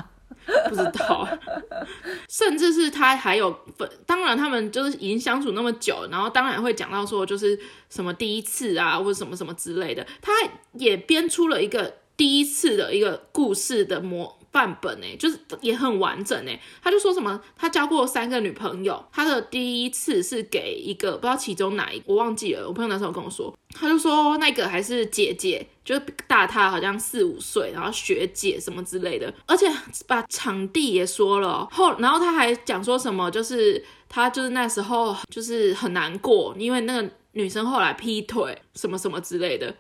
不知道，<laughs> 甚至是他还有分，当然他们就是已经相处那么久，然后当然会讲到说就是什么第一次啊，或者什么什么之类的，他也编出了一个第一次的一个故事的模。范本哎，就是也很完整哎。他就说什么，他交过三个女朋友，他的第一次是给一个不知道其中哪一个，我忘记了。我朋友那时候跟我说，他就说那个还是姐姐，就是大他好像四五岁，然后学姐什么之类的，而且把场地也说了后，然后他还讲说什么，就是他就是那时候就是很难过，因为那个女生后来劈腿什么什么之类的，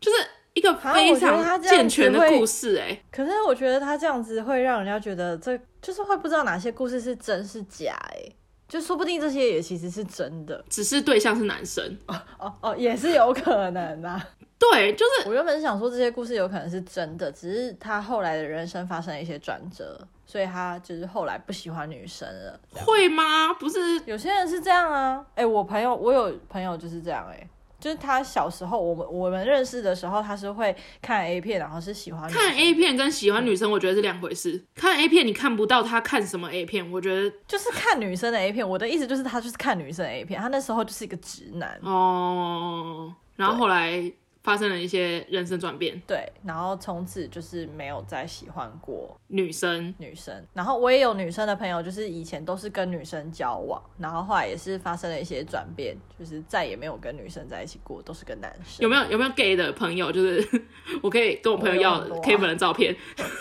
就是。一个非常健全的故事哎、欸，可是我觉得他这样子会让人家觉得这就是会不知道哪些故事是真是假哎、欸，就说不定这些也其实是真的，只是对象是男生哦哦哦，也是有可能啊。<laughs> 对，就是我原本是想说这些故事有可能是真的，只是他后来的人生发生了一些转折，所以他就是后来不喜欢女生了。会吗？不是，有些人是这样啊。哎、欸，我朋友，我有朋友就是这样哎、欸。就是他小时候，我们我们认识的时候，他是会看 A 片，然后是喜欢。看 A 片跟喜欢女生，我觉得是两回事。嗯。看 A 片，你看不到他看什么 A 片，我觉得就是看女生的 A 片。我的意思就是，他就是看女生的 A 片，他那时候就是一个直男哦。然后后来。发生了一些人生转变，对，然后从此就是没有再喜欢过女生，女生。然后我也有女生的朋友，就是以前都是跟女生交往，然后后来也是发生了一些转变，就是再也没有跟女生在一起过，都是跟男生。有没有有没有 gay 的朋友？就是 <laughs> 我可以跟我朋友要 Kevin 的照片，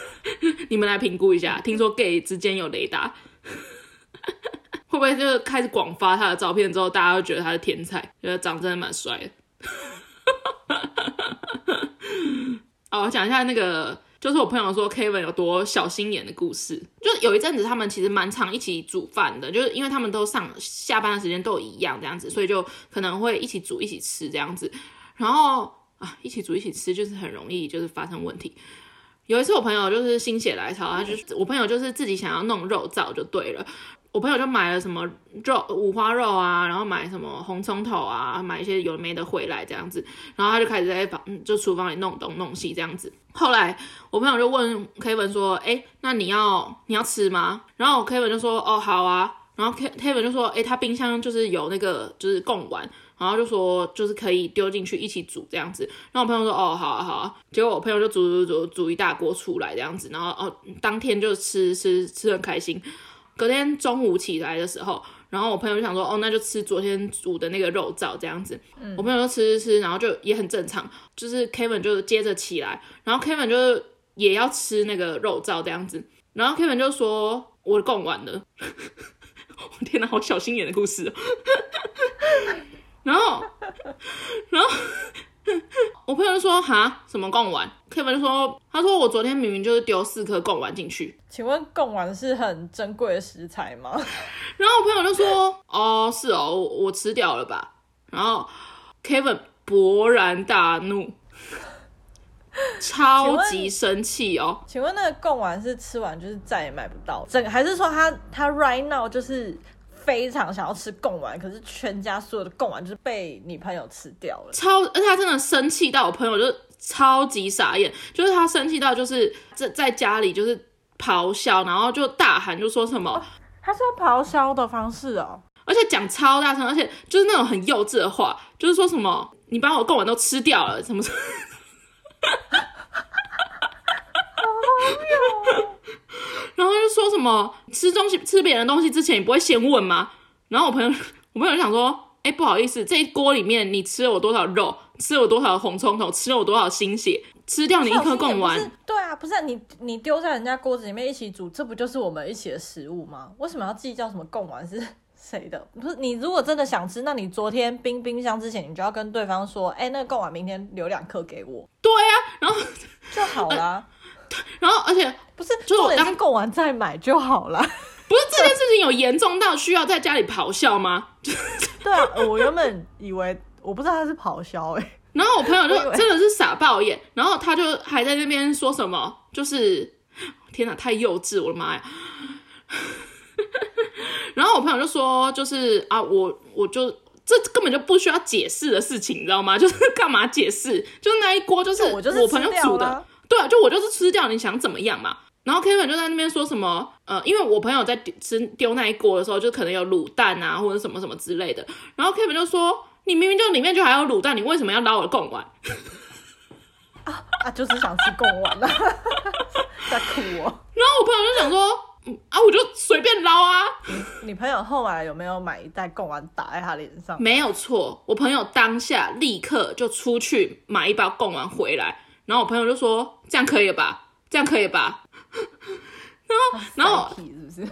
<laughs> 你们来评估一下。听说 gay 之间有雷达，<laughs> 会不会就是开始广发他的照片之后，大家都觉得他是天才，觉得长真的蛮帅的。<laughs> 哦，我讲一下那个，就是我朋友说 Kevin 有多小心眼的故事。就有一阵子，他们其实蛮常一起煮饭的，就是因为他们都上下班的时间都一样这样子，所以就可能会一起煮一起吃这样子。然后啊，一起煮一起吃就是很容易就是发生问题。有一次我朋友就是心血来潮，他就是我朋友就是自己想要弄肉燥就对了。我朋友就买了什么肉五花肉啊，然后买什么红葱头啊，买一些有没的回来这样子，然后他就开始在房就厨房里弄东弄西这样子。后来我朋友就问 Kevin 说：“哎，那你要你要吃吗？”然后 Kevin 就说：“哦，好啊。”然后 Kevin 就说：“哎，他冰箱就是有那个就是贡丸，然后就说就是可以丢进去一起煮这样子。”然后我朋友说：“哦，好啊，好啊。”结果我朋友就煮煮煮煮一大锅出来这样子，然后哦，当天就吃吃吃很开心。隔天中午起来的时候，然后我朋友就想说，哦，那就吃昨天煮的那个肉燥这样子。嗯、我朋友就吃吃吃，然后就也很正常。就是 Kevin 就接着起来，然后 Kevin 就也要吃那个肉燥这样子。然后 Kevin 就说：“我供完了。<laughs> ”我天哪，好小心眼的故事哦。<laughs> 然后，<laughs> 然后。<laughs> 我朋友就说：“哈，什么贡丸？”Kevin 就说：“他说我昨天明明就是丢四颗贡丸进去。请问贡丸是很珍贵的食材吗？” <laughs> 然后我朋友就说：“哦，是哦，我，我吃掉了吧？”然后 Kevin 勃然大怒，超级生气哦。请问那个贡丸是吃完就是再也买不到，整还是说他他 right now 就是？非常想要吃贡丸，可是全家所有的贡丸就是被女朋友吃掉了。超，而且他真的生气到我朋友就超级傻眼，就是他生气到就是在在家里就是咆哮，然后就大喊，就说什么？哦、他是用咆哮的方式哦，而且讲超大声，而且就是那种很幼稚的话，就是说什么你把我贡丸都吃掉了，什么什么。<laughs> 好么吃东西吃别人的东西之前，你不会先问吗？然后我朋友 <laughs> 我朋友就想说，哎，不好意思，这一锅里面你吃了我多少肉，吃了我多少红葱头，吃了我多少心血，吃掉你一颗贡丸。对啊，不是、啊、你你丢在人家锅子里面一起煮，这不就是我们一起的食物吗？为什么要计较什么贡丸是？<laughs> 谁的？不是你，如果真的想吃，那你昨天冰冰箱之前，你就要跟对方说，哎、欸，那个贡丸明天留两颗给我。对呀、啊，然后就好了。对，<laughs> 然后而且不是，就是我当贡丸再买就好了。<laughs> 不是这件事情有严重到需要在家里咆哮吗？<laughs> 对啊，我原本以为我不知道他是咆哮哎，然后我朋友就真的是傻爆眼，然后他就还在那边说什么，就是天哪，太幼稚，我的妈呀！<laughs> 然后我朋友就说，就是啊，我我就这根本就不需要解释的事情，你知道吗？就是干嘛解释？就是那一锅就是我朋友煮的，对啊，就我就是吃掉，你想怎么样嘛？然后 Kevin 就在那边说什么，呃，因为我朋友在吃丢那一锅的时候，就可能有卤蛋啊，或者什么什么之类的。然后 Kevin 就说，你明明就里面就还有卤蛋，你为什么要捞我的贡丸？<laughs> 啊啊，就是想吃贡丸了，<laughs> 在哭哦。然后我朋友就想说。啊，我就随便捞啊！你朋友后来有没有买一袋贡丸打在他脸上？没有错，我朋友当下立刻就出去买一包贡丸回来，然后我朋友就说：“这样可以了吧？这样可以吧？<laughs> ”然后，然后，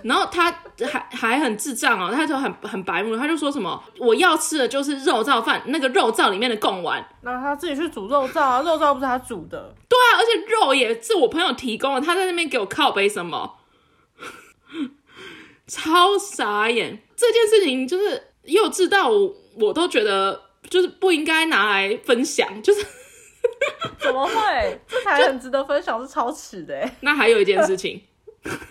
然后他还还很智障哦，他就很很白目，他就说什么：“我要吃的就是肉燥饭，那个肉燥里面的贡丸。”那他自己去煮肉燥啊，肉燥不是他煮的。对啊，而且肉也是我朋友提供的，他在那边给我靠背什么？<laughs> 超傻眼！这件事情就是幼稚到我，我都觉得就是不应该拿来分享，就是 <laughs> 怎么会？这才很值得分享，是超耻的。<laughs> 那还有一件事情，<laughs> 就是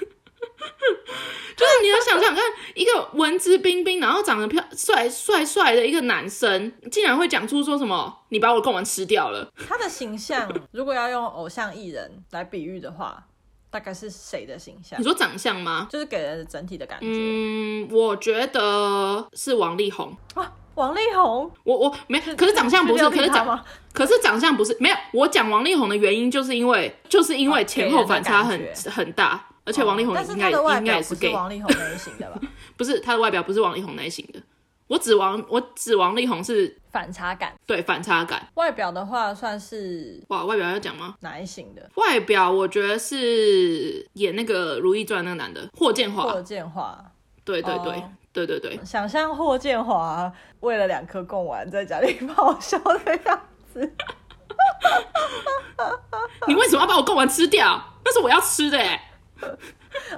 你要想想看，一个文质彬彬，然后长得漂帅帅帅的一个男生，竟然会讲出说什么“你把我的贡丸吃掉了”。他的形象，如果要用偶像艺人来比喻的话。大概是谁的形象？你说长相吗？就是给人整体的感觉。嗯，我觉得是王力宏。啊，王力宏，我我没，可是长相不是，可是长，可是长相不是，没有。我讲王力宏的原因，就是因为就是因为前后反差很很大，而且王力宏应该应该也是 gay。王力宏类型的吧？<laughs> 不是，他的外表不是王力宏类型的。我指王，我指王力宏是反差感，对反差感。外表的话算是哇，外表要讲吗？哪一型的？外表我觉得是演那个《如懿传》那个男的霍建华。霍建华，对对对、oh, 对对对。想象霍建华为了两颗贡丸在家里 <laughs> 咆哮的样子。<laughs> 你为什么要把我贡丸吃掉？那是我要吃的 <laughs> 哎。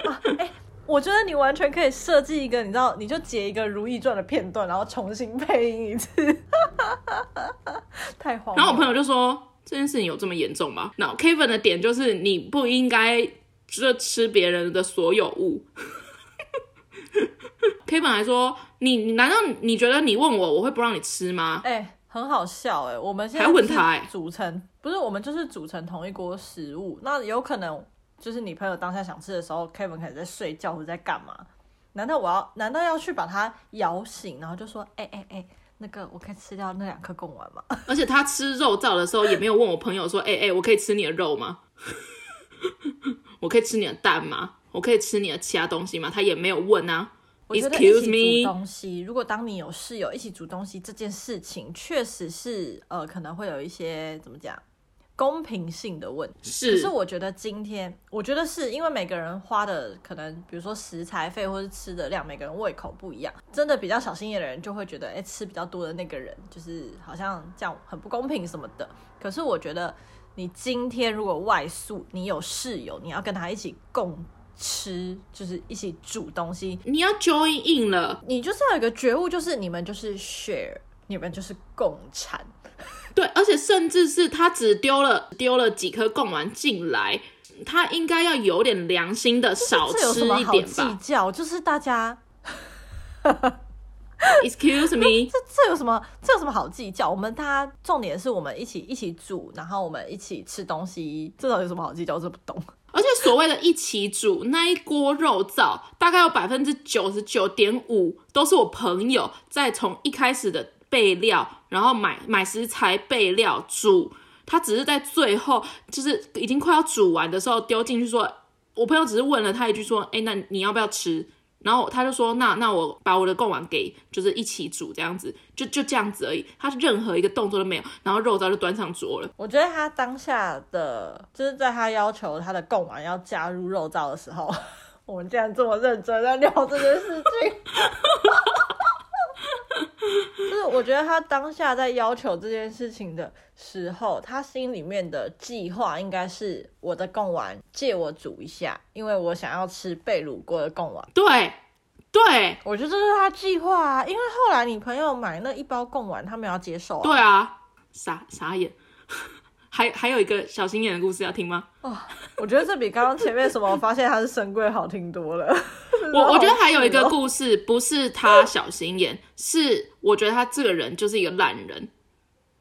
啊欸我觉得你完全可以设计一个，你知道，你就截一个《如懿传》的片段，然后重新配音一次，太荒谬。然后我朋友就说：“这件事情有这么严重吗？”那 Kevin 的点就是你不应该就吃别人的所有物。<laughs> Kevin 还说：“你你难道你觉得你问我，我会不让你吃吗？”哎、欸，很好笑哎、欸，我们现在还问他哎，组成不是我们就是组成同一锅食物，那有可能。就是你朋友当下想吃的时候，Kevin 可能在睡觉或者在干嘛？难道我要难道要去把他摇醒，然后就说：“哎哎哎，那个我可以吃掉那两颗贡丸吗？” <laughs> 而且他吃肉燥的时候也没有问我朋友说：“哎哎，我可以吃你的肉吗？<laughs> 我可以吃你的蛋吗？我可以吃你的其他东西吗？”他也没有问啊。我觉得一起煮东西，如果当你有室友一起煮东西这件事情，确实是呃可能会有一些怎么讲？公平性的问题是，可是我觉得今天，我觉得是因为每个人花的可能，比如说食材费或是吃的量，每个人胃口不一样，真的比较小心眼的人就会觉得，哎、欸，吃比较多的那个人就是好像这样很不公平什么的。可是我觉得，你今天如果外宿，你有室友，你要跟他一起共吃，就是一起煮东西，你要 join in 了，你就是要有一个觉悟，就是你们就是 share，你们就是共产。<laughs> 对，而且甚至是他只丢了丢了几颗贡丸进来，他应该要有点良心的少吃一点吧。计较就是大家，<laughs> Excuse me，这这有什么这有什么好计较？我们大家重点是我们一起一起煮，然后我们一起吃东西，这到底有什么好计较？我这不懂。而且所谓的一起煮那一锅肉燥，大概有百分之九十九点五都是我朋友在从一开始的。备料，然后买买食材备料煮，他只是在最后就是已经快要煮完的时候丢进去说，我朋友只是问了他一句说，哎，那你要不要吃？然后他就说，那那我把我的贡丸给，就是一起煮这样子，就就这样子而已。他任何一个动作都没有，然后肉燥就端上桌了。我觉得他当下的就是在他要求他的贡丸要加入肉燥的时候，<laughs> 我们竟然这么认真在聊这件事情。<laughs> <laughs> 就是我觉得他当下在要求这件事情的时候，他心里面的计划应该是我的贡丸借我煮一下，因为我想要吃被卤过的贡丸。对，对，我觉得这是他计划啊。因为后来你朋友买那一包贡丸，他没有要接受啊。对啊，傻傻眼。还还有一个小心眼的故事要听吗？哦，我觉得这比刚刚前面什么发现他是深柜好听多了。<laughs> 我我觉得还有一个故事，不是他小心眼，是我觉得他这个人就是一个烂人。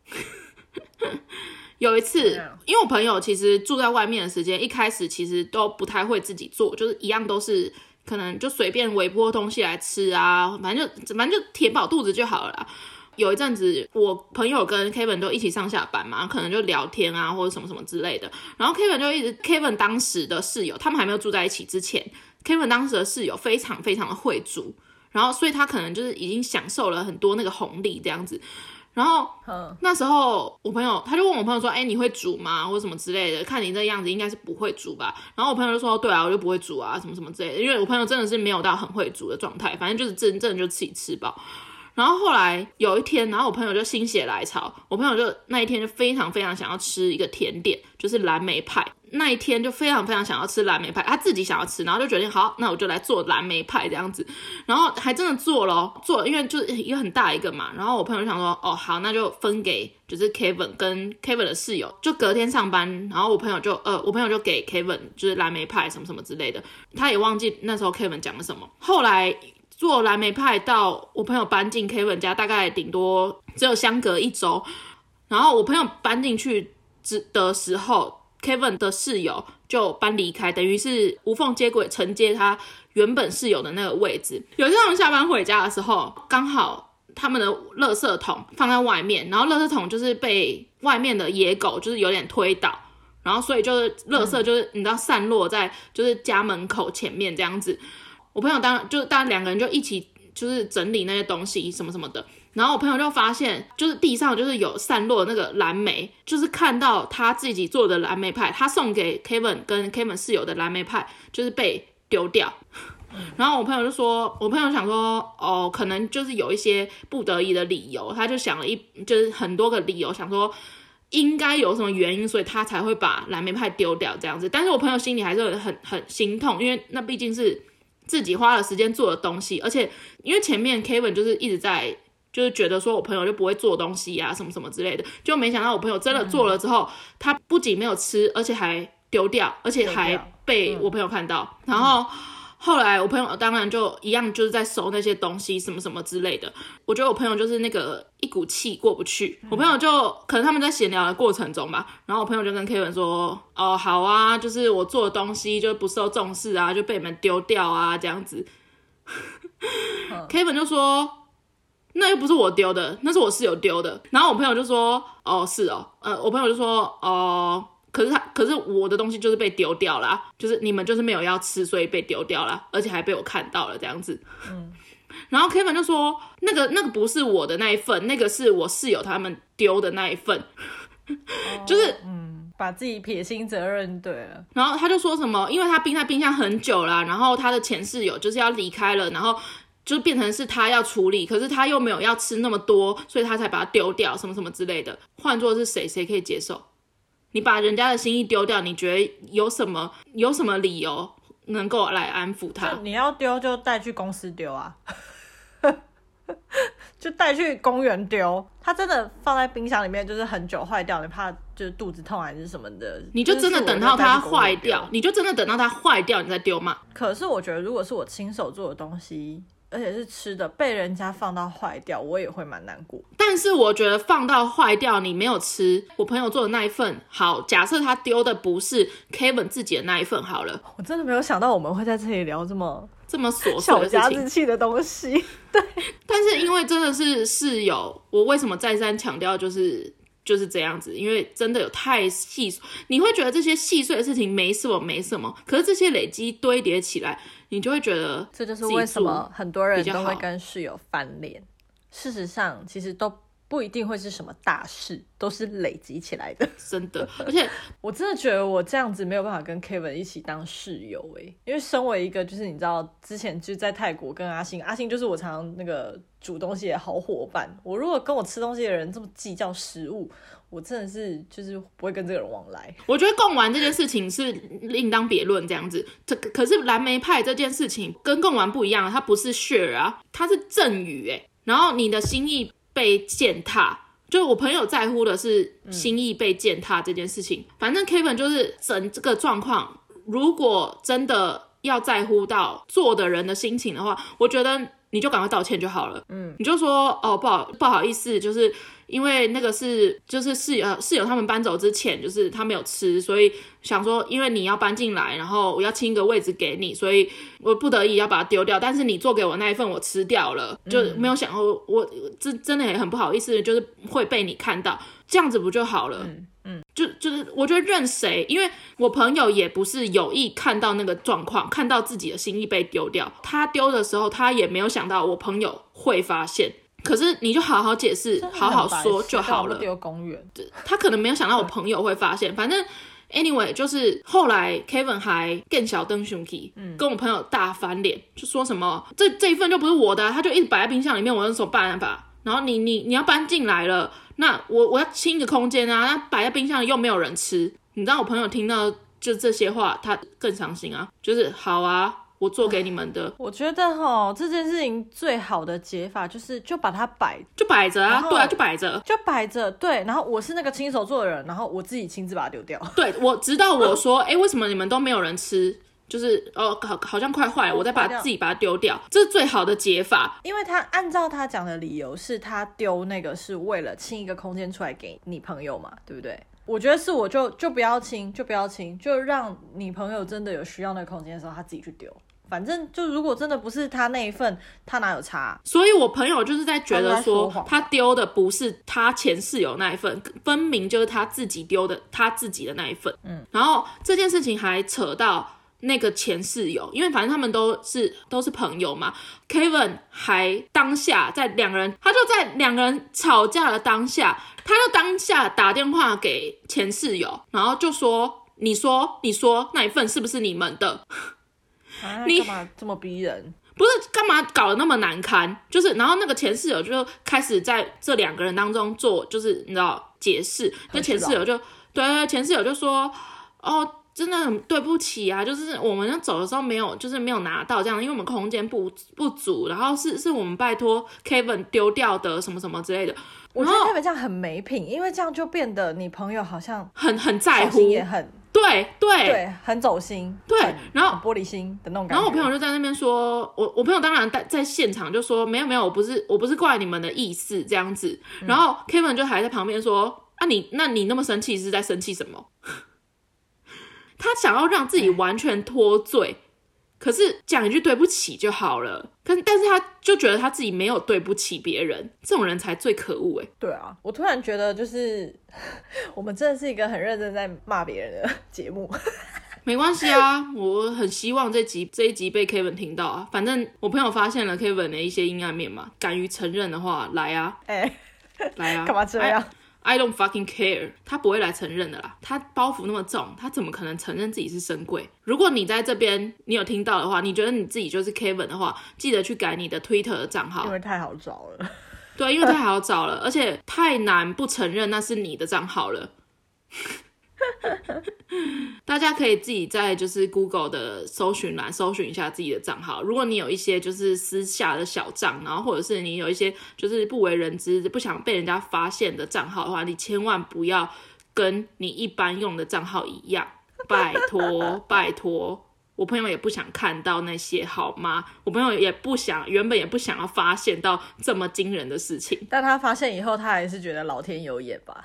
<laughs> 有一次，因为我朋友其实住在外面的时间，一开始其实都不太会自己做，就是一样都是可能就随便微波东西来吃啊，反正就反正就填饱肚子就好了啦。有一阵子，我朋友跟 Kevin 都一起上下班嘛，可能就聊天啊，或者什么什么之类的。然后 Kevin 就一直，Kevin 当时的室友，他们还没有住在一起之前，Kevin 当时的室友非常非常的会煮，然后所以他可能就是已经享受了很多那个红利这样子。然后那时候我朋友他就问我朋友说：“哎，你会煮吗？或者什么之类的？看你这样子应该是不会煮吧？”然后我朋友就说：“对啊，我就不会煮啊，什么什么之类的。”因为我朋友真的是没有到很会煮的状态，反正就是真正就自己吃饱。然后后来有一天，然后我朋友就心血来潮，我朋友就那一天就非常非常想要吃一个甜点，就是蓝莓派。那一天就非常非常想要吃蓝莓派，他自己想要吃，然后就决定好，那我就来做蓝莓派这样子。然后还真的做了，做了，因为就是一个很大一个嘛。然后我朋友就想说，哦好，那就分给就是 Kevin 跟 Kevin 的室友。就隔天上班，然后我朋友就呃，我朋友就给 Kevin 就是蓝莓派什么什么之类的，他也忘记那时候 Kevin 讲了什么。后来。做蓝莓派到我朋友搬进 Kevin 家，大概顶多只有相隔一周。然后我朋友搬进去之的时候，Kevin 的室友就搬离开，等于是无缝接轨承接他原本室友的那个位置。有一天他们下班回家的时候，刚好他们的垃圾桶放在外面，然后垃圾桶就是被外面的野狗就是有点推倒，然后所以就是垃圾就是你知道散落在就是家门口前面这样子。我朋友当就大家两个人就一起就是整理那些东西什么什么的，然后我朋友就发现就是地上就是有散落那个蓝莓，就是看到他自己做的蓝莓派，他送给 Kevin 跟 Kevin 室友的蓝莓派就是被丢掉，<laughs> 然后我朋友就说，我朋友想说哦，可能就是有一些不得已的理由，他就想了一就是很多个理由，想说应该有什么原因，所以他才会把蓝莓派丢掉这样子，但是我朋友心里还是很很心痛，因为那毕竟是。自己花了时间做的东西，而且因为前面 Kevin 就是一直在就是觉得说我朋友就不会做东西啊，什么什么之类的，就没想到我朋友真的做了之后，嗯、他不仅没有吃，而且还丢掉，而且还被我朋友看到，嗯、然后。后来我朋友当然就一样，就是在收那些东西什么什么之类的。我觉得我朋友就是那个一股气过不去。我朋友就可能他们在闲聊的过程中吧，然后我朋友就跟 Kevin 说：“哦，好啊，就是我做的东西就不受重视啊，就被你们丢掉啊，这样子。” Kevin 就说：“那又不是我丢的，那是我室友丢的。”然后我朋友就说：“哦，是哦，呃，我朋友就说：哦。”可是他，可是我的东西就是被丢掉了，就是你们就是没有要吃，所以被丢掉了，而且还被我看到了这样子。嗯，然后 Kevin 就说，那个那个不是我的那一份，那个是我室友他们丢的那一份，哦、就是嗯，把自己撇清责任对了。然后他就说什么，因为他冰在冰箱很久了，然后他的前室友就是要离开了，然后就变成是他要处理，可是他又没有要吃那么多，所以他才把它丢掉，什么什么之类的。换做是谁，谁可以接受？你把人家的心意丢掉，你觉得有什么有什么理由能够来安抚他？你要丢就带去公司丢啊，<laughs> 就带去公园丢。他真的放在冰箱里面，就是很久坏掉，你怕就是肚子痛还是什么的？你就真的等到它坏掉，你就真的等到它坏掉，你再丢嘛？可是我觉得，如果是我亲手做的东西。而且是吃的，被人家放到坏掉，我也会蛮难过。但是我觉得放到坏掉，你没有吃，我朋友做的那一份好。假设他丢的不是 Kevin 自己的那一份好了，我真的没有想到我们会在这里聊这么这么琐碎的小家子气的东西。<laughs> 对，但是因为真的是室友，我为什么再三强调就是就是这样子，因为真的有太细，你会觉得这些细碎的事情没什么没什么，可是这些累积堆叠起来，你就会觉得这就是为什么很多人都会跟室友翻脸。事实上，其实都。不一定会是什么大事，都是累积起来的，<laughs> 真的。而且我真的觉得我这样子没有办法跟 Kevin 一起当室友哎，因为身为一个就是你知道之前就在泰国跟阿信，阿信就是我常常那个煮东西的好伙伴。我如果跟我吃东西的人这么计较食物，我真的是就是不会跟这个人往来。我觉得贡丸这件事情是另当别论这样子，这可是蓝莓派这件事情跟贡丸不一样，它不是 share 啊，它是赠与哎，然后你的心意。被践踏，就我朋友在乎的是心意被践踏这件事情。反正 Kevin 就是整这个状况，如果真的要在乎到做的人的心情的话，我觉得你就赶快道歉就好了。嗯，你就说哦，不好不好意思，就是。因为那个是就是室友室友他们搬走之前，就是他没有吃，所以想说，因为你要搬进来，然后我要清一个位置给你，所以我不得已要把它丢掉。但是你做给我那一份我吃掉了，就没有想过我真真的也很不好意思，就是会被你看到，这样子不就好了？嗯，嗯就就是我觉得任谁，因为我朋友也不是有意看到那个状况，看到自己的心意被丢掉，他丢的时候他也没有想到我朋友会发现。可是你就好好解释，好好说就好了。丢公园，他可能没有想到我朋友会发现。反正 anyway，就是后来 Kevin 还更小灯熊 key，跟我朋友大翻脸，就说什么这这一份就不是我的，他就一直摆在冰箱里面，我有什么办法？然后你你你要搬进来了，那我我要清一个空间啊，那摆在冰箱里又没有人吃，你知道我朋友听到就这些话，他更伤心啊，就是好啊。我做给你们的，我觉得哈，这件事情最好的解法就是就把它摆，就摆着啊，对啊，就摆着，就摆着，对。然后我是那个亲手做的人，然后我自己亲自把它丢掉。对，我直到我说，哎、欸，为什么你们都没有人吃？就是哦，好，好像快坏了，我再把自己把它丢掉，这是最好的解法。因为他按照他讲的理由，是他丢那个是为了清一个空间出来给你朋友嘛，对不对？我觉得是，我就就不要清，就不要清，就让你朋友真的有需要那个空间的时候，他自己去丢。反正就如果真的不是他那一份，他哪有差？所以我朋友就是在觉得说，他丢的不是他前室友那一份，分明就是他自己丢的，他自己的那一份。嗯，然后这件事情还扯到那个前室友，因为反正他们都是都是朋友嘛。Kevin 还当下在两个人，他就在两个人吵架的当下，他就当下打电话给前室友，然后就说：“你说，你说那一份是不是你们的？”啊、你干嘛这么逼人？不是干嘛搞得那么难堪？就是，然后那个前室友就开始在这两个人当中做，就是你知道解释。那前室友就对，前室友就说：“哦，真的很对不起啊，就是我们要走的时候没有，就是没有拿到这样，因为我们空间不不足，然后是是我们拜托 Kevin 丢掉的什么什么之类的。我觉得 Kevin 这样很没品，因为这样就变得你朋友好像很很在乎，也很。”对对对，很走心，对，然后玻璃心的那种感觉。然后我朋友就在那边说，我我朋友当然在在现场就说，没有没有，我不是我不是怪你们的意思这样子。然后 Kevin 就还在旁边说，啊你那你那么生气是在生气什么？他想要让自己完全脱罪。可是讲一句对不起就好了，可是但是他就觉得他自己没有对不起别人，这种人才最可恶哎。对啊，我突然觉得就是 <laughs> 我们真的是一个很认真在骂别人的节目。<laughs> 没关系啊，我很希望这集这一集被 Kevin 听到啊。反正我朋友发现了 Kevin 的一些阴暗面嘛，敢于承认的话，来啊，哎、欸，来啊，干嘛这样？I don't fucking care，他不会来承认的啦，他包袱那么重，他怎么可能承认自己是神鬼？如果你在这边，你有听到的话，你觉得你自己就是 Kevin 的话，记得去改你的 Twitter 的账号，因为太好找了。对，因为太好找了，而且太难不承认那是你的账号了。<laughs> 大家可以自己在就是 Google 的搜寻栏搜寻一下自己的账号。如果你有一些就是私下的小账，然后或者是你有一些就是不为人知、不想被人家发现的账号的话，你千万不要跟你一般用的账号一样，<laughs> 拜托拜托。我朋友也不想看到那些，好吗？我朋友也不想，原本也不想要发现到这么惊人的事情。但他发现以后，他还是觉得老天有眼吧。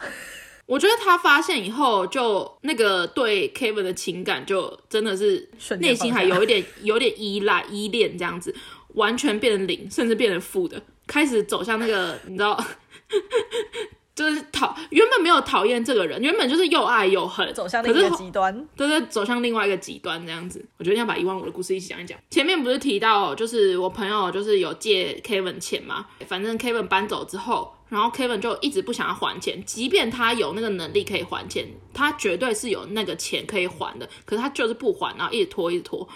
我觉得他发现以后，就那个对 Kevin 的情感，就真的是内心还有一点 <laughs> 有点依赖、依恋这样子，完全变成零，甚至变成负的，开始走向那个你知道 <laughs> 就是讨原本没有讨厌这个人，原本就是又爱又恨，走向另一个极端，对对，走向另外一个极端这样子。我觉得要把一万五的故事一起讲一讲。前面不是提到，就是我朋友就是有借 Kevin 钱嘛，反正 Kevin 搬走之后，然后 Kevin 就一直不想要还钱，即便他有那个能力可以还钱，他绝对是有那个钱可以还的，可是他就是不还，然后一直拖，一直拖。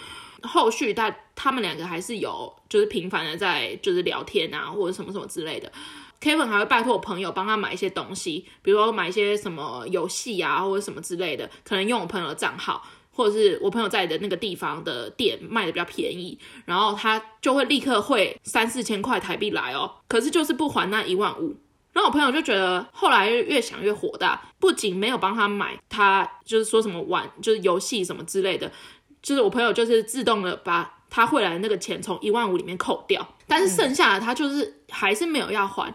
后续他他们两个还是有就是频繁的在就是聊天啊，或者什么什么之类的。Kevin 还会拜托我朋友帮他买一些东西，比如说买一些什么游戏啊，或者什么之类的，可能用我朋友的账号，或者是我朋友在的那个地方的店卖的比较便宜，然后他就会立刻汇三四千块台币来哦，可是就是不还那一万五，然后我朋友就觉得后来越想越火大，不仅没有帮他买，他就是说什么玩就是游戏什么之类的，就是我朋友就是自动的把。他汇来的那个钱从一万五里面扣掉，但是剩下的他就是还是没有要还。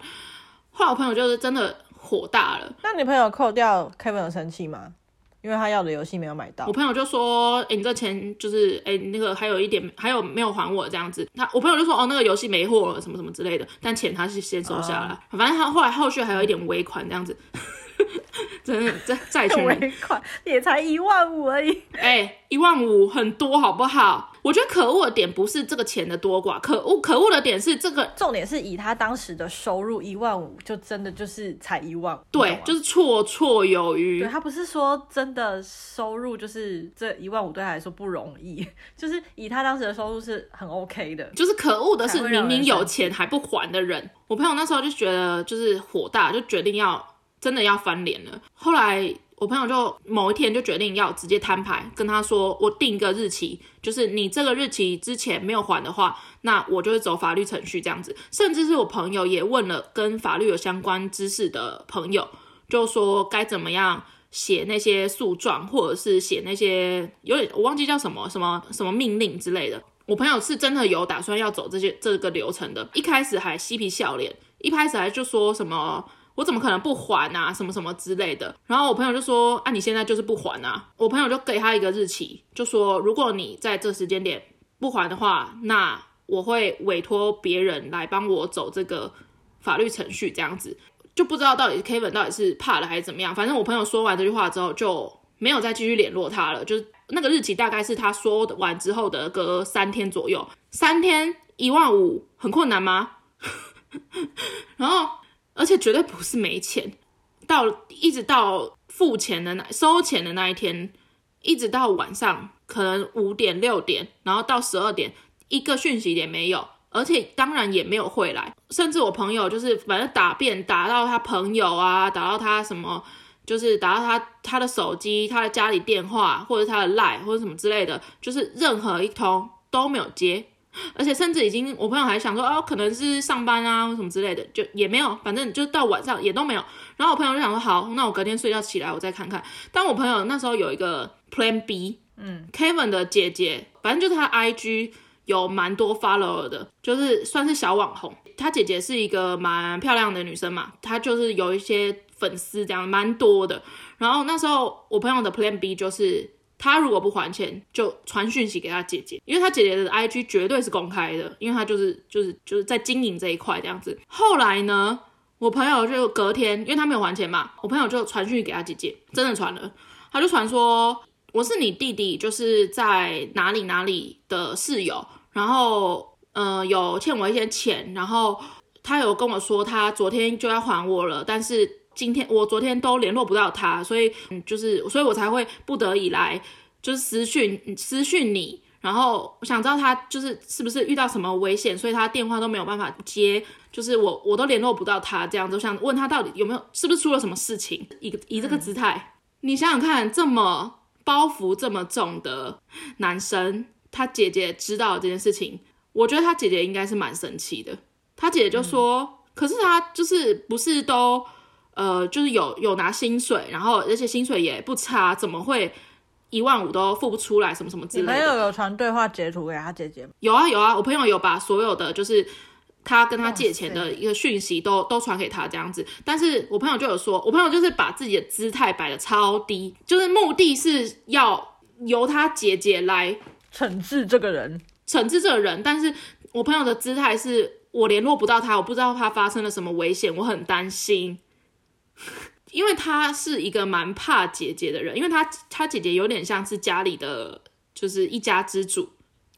后来我朋友就是真的火大了。那你朋友扣掉，Kevin 有生气吗？因为他要的游戏没有买到。我朋友就说：“哎、欸，你这钱就是哎、欸，那个还有一点，还有没有还我这样子？”他我朋友就说：“哦，那个游戏没货了，什么什么之类的。”但钱他是先收下来，哦、反正他后来后续还有一点尾款这样子。<laughs> 真的债债权 <laughs> 尾款也才一万五而已，哎、欸，一万五很多好不好？我觉得可恶的点不是这个钱的多寡，可恶可恶的点是这个重点是以他当时的收入一万五，就真的就是才一万，对，就是绰绰有余。对，他不是说真的收入就是这一万五对他来说不容易，<laughs> 就是以他当时的收入是很 OK 的。就是可恶的是明明有钱还不还的人，我朋友那时候就觉得就是火大，就决定要。真的要翻脸了。后来我朋友就某一天就决定要直接摊牌，跟他说：“我定一个日期，就是你这个日期之前没有还的话，那我就会走法律程序这样子。”甚至是我朋友也问了跟法律有相关知识的朋友，就说该怎么样写那些诉状，或者是写那些有点我忘记叫什么什么什么命令之类的。我朋友是真的有打算要走这些这个流程的，一开始还嬉皮笑脸，一开始还就说什么。我怎么可能不还啊？什么什么之类的。然后我朋友就说：“啊，你现在就是不还啊！”我朋友就给他一个日期，就说：“如果你在这时间点不还的话，那我会委托别人来帮我走这个法律程序。”这样子就不知道到底 Kevin 到底是怕了还是怎么样。反正我朋友说完这句话之后，就没有再继续联络他了。就是那个日期大概是他说完之后的隔三天左右。三天一万五很困难吗？<laughs> 然后。而且绝对不是没钱，到一直到付钱的那收钱的那一天，一直到晚上可能五点六点，然后到十二点，一个讯息也没有，而且当然也没有回来，甚至我朋友就是反正打遍打到他朋友啊，打到他什么，就是打到他他的手机、他的家里电话或者他的 Line 或者什么之类的，就是任何一通都没有接。而且甚至已经，我朋友还想说，哦，可能是上班啊，或什么之类的，就也没有，反正就到晚上也都没有。然后我朋友就想说，好，那我隔天睡觉起来，我再看看。但我朋友那时候有一个 Plan B，嗯，Kevin 的姐姐，反正就是他 IG 有蛮多 follower 的，就是算是小网红。他姐姐是一个蛮漂亮的女生嘛，她就是有一些粉丝这样，蛮多的。然后那时候我朋友的 Plan B 就是。他如果不还钱，就传讯息给他姐姐，因为他姐姐的 IG 绝对是公开的，因为他就是就是就是在经营这一块这样子。后来呢，我朋友就隔天，因为他没有还钱嘛，我朋友就传讯息给他姐姐，真的传了，他就传说我是你弟弟，就是在哪里哪里的室友，然后呃有欠我一些钱，然后他有跟我说他昨天就要还我了，但是。今天我昨天都联络不到他，所以嗯，就是所以我才会不得已来，就是私讯私讯你，然后我想知道他就是是不是遇到什么危险，所以他电话都没有办法接，就是我我都联络不到他这样子，我想问他到底有没有是不是出了什么事情？以以这个姿态，你想想看，这么包袱这么重的男生，他姐姐知道这件事情，我觉得他姐姐应该是蛮生气的。他姐姐就说，可是他就是不是都。呃，就是有有拿薪水，然后而且薪水也不差，怎么会一万五都付不出来？什么什么之类的。你朋友有传对话截图给他姐姐吗？有啊有啊，我朋友有把所有的就是他跟他借钱的一个讯息都都传给他这样子。但是我朋友就有说，我朋友就是把自己的姿态摆的超低，就是目的是要由他姐姐来惩治这个人，惩治这个人。但是我朋友的姿态是我联络不到他，我不知道他发生了什么危险，我很担心。因为他是一个蛮怕姐姐的人，因为他他姐姐有点像是家里的就是一家之主。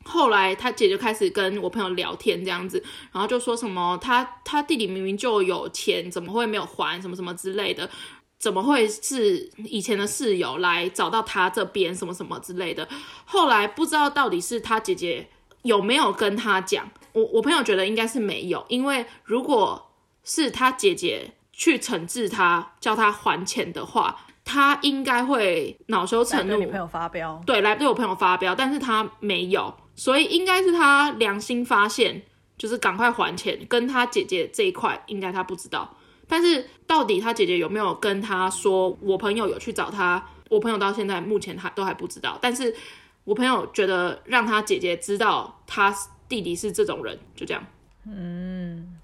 后来他姐就开始跟我朋友聊天这样子，然后就说什么他他弟弟明明就有钱，怎么会没有还什么什么之类的。怎么会是以前的室友来找到他这边什么什么之类的？后来不知道到底是他姐姐有没有跟他讲。我我朋友觉得应该是没有，因为如果是他姐姐去惩治他，叫他还钱的话，他应该会恼羞成怒，对你朋友发飙。对，来对我朋友发飙，但是他没有，所以应该是他良心发现，就是赶快还钱。跟他姐姐这一块，应该他不知道。但是到底他姐姐有没有跟他说，我朋友有去找他？我朋友到现在目前还都还不知道。但是我朋友觉得让他姐姐知道他弟弟是这种人，就这样。嗯，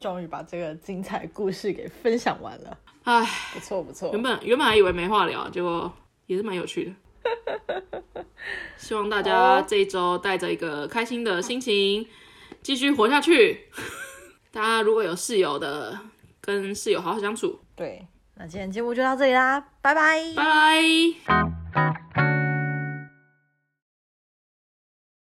终于把这个精彩故事给分享完了。唉，不错不错。原本原本还以为没话聊，结果也是蛮有趣的。<laughs> 希望大家这一周带着一个开心的心情继续活下去。<laughs> 大家如果有室友的，跟室友好好相处。对，那今天节目就到这里啦，拜拜，拜拜。